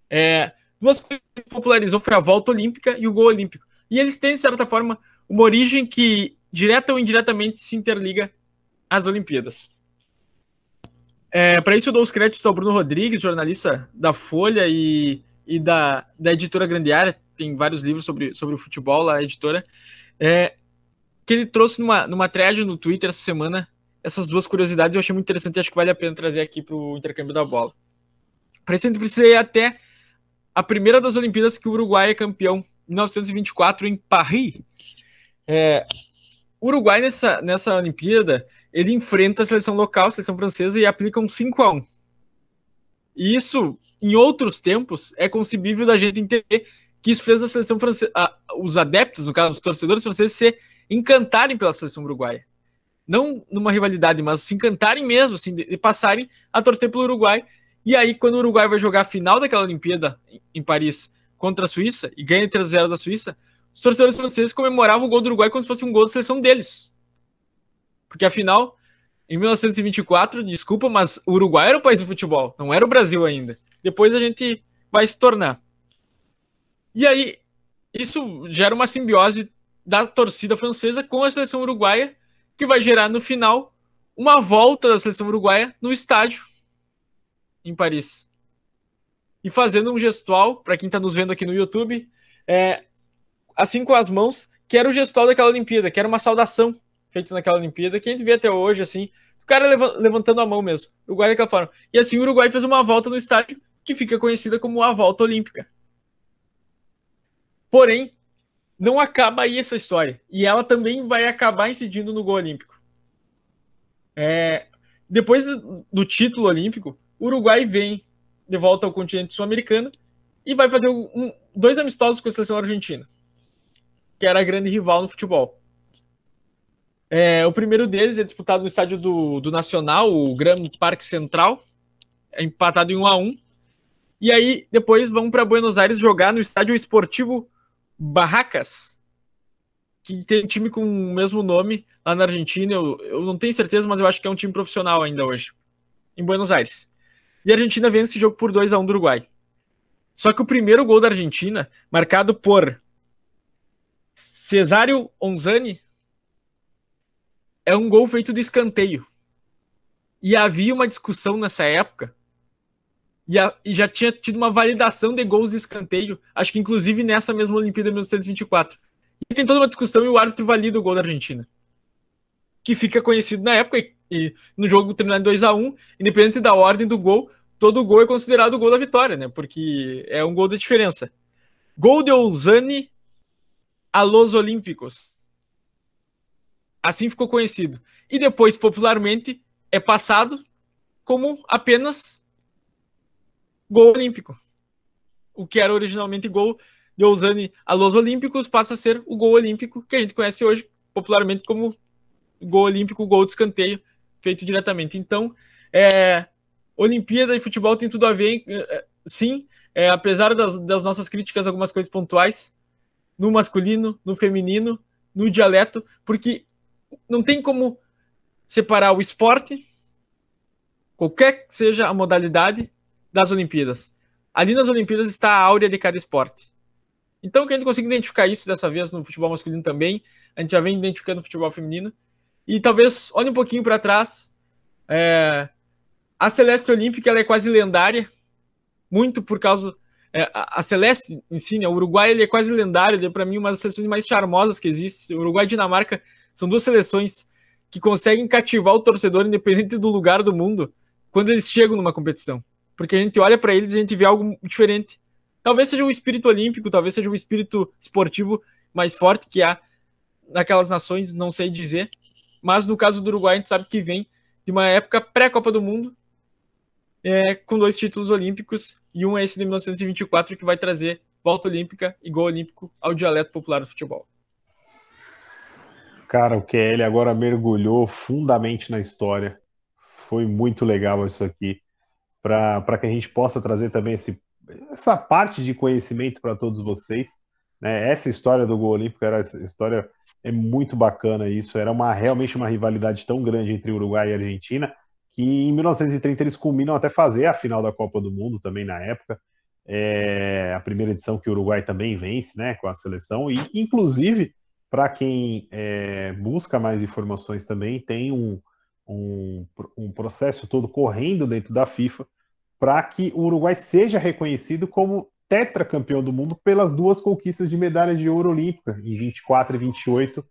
É, duas coisas que popularizou foi a volta olímpica e o gol olímpico. E eles têm, de certa forma, uma origem que, direta ou indiretamente, se interliga as Olimpíadas. É, Para isso, eu dou os créditos ao Bruno Rodrigues, jornalista da Folha e, e da, da editora Grandiária, tem vários livros sobre, sobre o futebol, a editora, é, que ele trouxe numa, numa thread no Twitter essa semana essas duas curiosidades eu achei muito interessante acho que vale a pena trazer aqui para o intercâmbio da bola. Para isso, a gente precisa ir até a primeira das Olimpíadas que o Uruguai é campeão, em 1924, em Paris. É, o Uruguai, nessa, nessa Olimpíada, ele enfrenta a seleção local, a seleção francesa, e aplica um 5 a 1 E isso, em outros tempos, é concebível da gente entender que isso fez a seleção francesa, os adeptos, no caso, os torcedores franceses, se encantarem pela seleção uruguaia. Não numa rivalidade, mas se encantarem mesmo, assim, de passarem a torcer pelo Uruguai. E aí, quando o Uruguai vai jogar a final daquela Olimpíada em Paris contra a Suíça e ganha 3x0 da Suíça, os torcedores franceses comemoravam o gol do Uruguai como se fosse um gol da seleção deles. Porque afinal, em 1924, desculpa, mas o Uruguai era o país do futebol, não era o Brasil ainda. Depois a gente vai se tornar. E aí, isso gera uma simbiose da torcida francesa com a seleção uruguaia, que vai gerar no final uma volta da seleção uruguaia no estádio em Paris. E fazendo um gestual, para quem está nos vendo aqui no YouTube, é, assim com as mãos, que era o gestual daquela Olimpíada, que era uma saudação feito naquela Olimpíada, que a gente vê até hoje, assim, o cara levantando a mão mesmo, o Uruguai daquela forma. E assim o Uruguai fez uma volta no estádio que fica conhecida como a volta olímpica. Porém, não acaba aí essa história. E ela também vai acabar incidindo no gol olímpico. É, depois do título olímpico, o Uruguai vem de volta ao continente sul-americano e vai fazer um, dois amistosos com a seleção argentina, que era a grande rival no futebol. É, o primeiro deles é disputado no estádio do, do Nacional, o Grand Parque Central, é empatado em 1 a 1 E aí, depois vão para Buenos Aires jogar no estádio esportivo Barracas, que tem um time com o mesmo nome lá na Argentina. Eu, eu não tenho certeza, mas eu acho que é um time profissional ainda hoje, em Buenos Aires. E a Argentina vence esse jogo por 2 a 1 do Uruguai. Só que o primeiro gol da Argentina, marcado por Cesário Onzani, é um gol feito de escanteio. E havia uma discussão nessa época e, a, e, já tinha tido uma validação de gols de escanteio, acho que inclusive nessa mesma Olimpíada de 1924. E tem toda uma discussão e o árbitro valida o gol da Argentina. Que fica conhecido na época e, e no jogo terminado 2 a 1 independente da ordem do gol, todo gol é considerado o gol da vitória, né? Porque é um gol de diferença. Gol de Ousani a Los Olímpicos. Assim ficou conhecido. E depois, popularmente, é passado como apenas gol olímpico. O que era originalmente gol de Ousani a Los Olímpicos passa a ser o gol olímpico que a gente conhece hoje popularmente como gol olímpico, gol de escanteio, feito diretamente. Então, é, Olimpíada e futebol tem tudo a ver, é, sim, é, apesar das, das nossas críticas, algumas coisas pontuais, no masculino, no feminino, no dialeto, porque não tem como separar o esporte, qualquer que seja a modalidade, das Olimpíadas. Ali nas Olimpíadas está a áurea de cada esporte. Então, que a gente consiga identificar isso dessa vez no futebol masculino também, a gente já vem identificando no futebol feminino. E talvez olhe um pouquinho para trás. É... A Celeste Olímpica ela é quase lendária, muito por causa. É, a, Celeste em si, né, o Uruguai ele é quase lendário, é para mim uma das seleções mais charmosas que existe. O Uruguai e Dinamarca são duas seleções que conseguem cativar o torcedor, independente do lugar do mundo, quando eles chegam numa competição porque a gente olha para eles e a gente vê algo diferente. Talvez seja o espírito olímpico, talvez seja o espírito esportivo mais forte que há naquelas nações, não sei dizer. Mas no caso do Uruguai, a gente sabe que vem de uma época pré-Copa do Mundo, é, com dois títulos olímpicos, e um é esse de 1924, que vai trazer volta olímpica e gol olímpico ao dialeto popular do futebol. Cara, o QL agora mergulhou fundamente na história. Foi muito legal isso aqui para que a gente possa trazer também esse, essa parte de conhecimento para todos vocês. Né? Essa história do gol olímpico era história é muito bacana isso. Era uma realmente uma rivalidade tão grande entre Uruguai e Argentina que em 1930 eles culminam até fazer a final da Copa do Mundo também na época. É a primeira edição que o Uruguai também vence, né, com a seleção e inclusive para quem é, busca mais informações também tem um, um, um processo todo correndo dentro da FIFA para que o Uruguai seja reconhecido como tetracampeão do mundo pelas duas conquistas de medalha de ouro olímpica, em 24 e 28,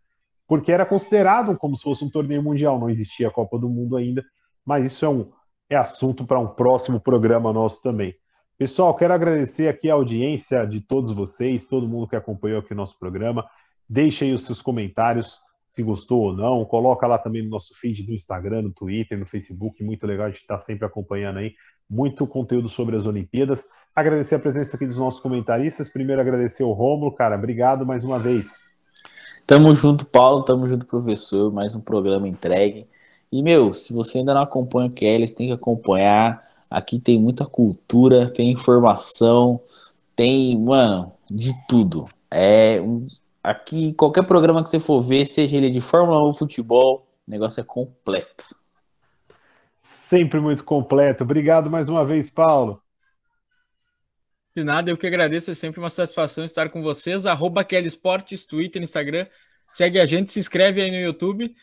porque era considerado como se fosse um torneio mundial, não existia a Copa do Mundo ainda, mas isso é, um, é assunto para um próximo programa nosso também. Pessoal, quero agradecer aqui a audiência de todos vocês, todo mundo que acompanhou aqui o nosso programa. Deixe aí os seus comentários, se gostou ou não. Coloca lá também no nosso feed do Instagram, no Twitter, no Facebook. Muito legal a gente estar tá sempre acompanhando aí muito conteúdo sobre as Olimpíadas. Agradecer a presença aqui dos nossos comentaristas. Primeiro agradecer o Rômulo, cara. Obrigado mais uma vez. Tamo junto, Paulo. Tamo junto, professor. Mais um programa entregue. E, meu, se você ainda não acompanha o Kelly, tem que acompanhar. Aqui tem muita cultura, tem informação, tem, mano, de tudo. É um Aqui, qualquer programa que você for ver, seja ele de Fórmula 1 ou futebol, o negócio é completo. Sempre muito completo. Obrigado mais uma vez, Paulo. De nada, eu que agradeço. É sempre uma satisfação estar com vocês. Arroba Kelly Esportes, Twitter, Instagram. Segue a gente, se inscreve aí no YouTube.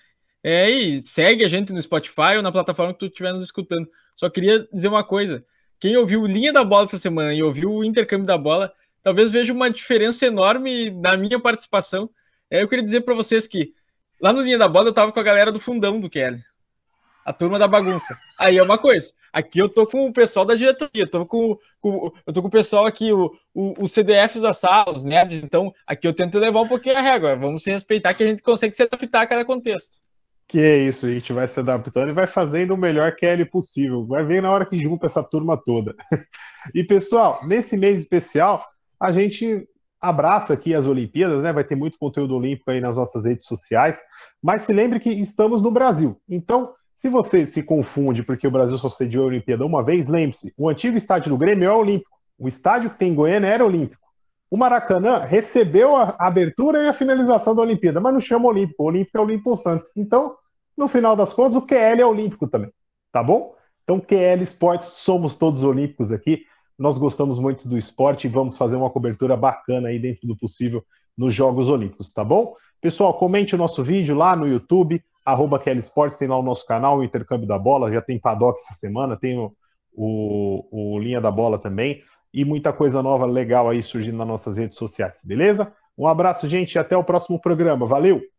É, e segue a gente no Spotify ou na plataforma que tu estiver nos escutando. Só queria dizer uma coisa. Quem ouviu Linha da Bola essa semana e ouviu o intercâmbio da bola, talvez veja uma diferença enorme na minha participação. É, eu queria dizer para vocês que lá no Linha da Bola eu tava com a galera do fundão do Kelly. A turma da bagunça. Aí é uma coisa. Aqui eu tô com o pessoal da diretoria, tô com, com eu tô com o pessoal aqui, o, o, os CDFs da sala, os nerds, então aqui eu tento levar um pouquinho a régua. Vamos se respeitar que a gente consegue se adaptar a cada contexto. Que é isso, a gente vai se adaptando e vai fazendo o melhor que é possível. Vai ver na hora que junta essa turma toda. [LAUGHS] E pessoal, nesse mês especial, a gente abraça aqui as Olimpíadas, né? Vai ter muito conteúdo olímpico aí nas nossas redes sociais. Mas se lembre que estamos no Brasil. Então, se você se confunde porque o Brasil só cediu a Olimpíada uma vez, lembre-se: o antigo estádio do Grêmio é olímpico. O estádio que tem em Goiânia era olímpico. O Maracanã recebeu a abertura e a finalização da Olimpíada, mas não chama Olímpico. O Olímpico é Olimpo Santos. Então, no final das contas, o QL é olímpico também, tá bom? Então, QL Esportes, somos todos olímpicos aqui. Nós gostamos muito do esporte e vamos fazer uma cobertura bacana aí dentro do possível nos Jogos Olímpicos, tá bom? Pessoal, comente o nosso vídeo lá no YouTube, arroba QL Esportes, tem lá o nosso canal, o Intercâmbio da Bola, já tem paddock essa semana, tem o, o, o Linha da Bola também, e muita coisa nova legal aí surgindo nas nossas redes sociais, beleza? Um abraço, gente, e até o próximo programa. Valeu!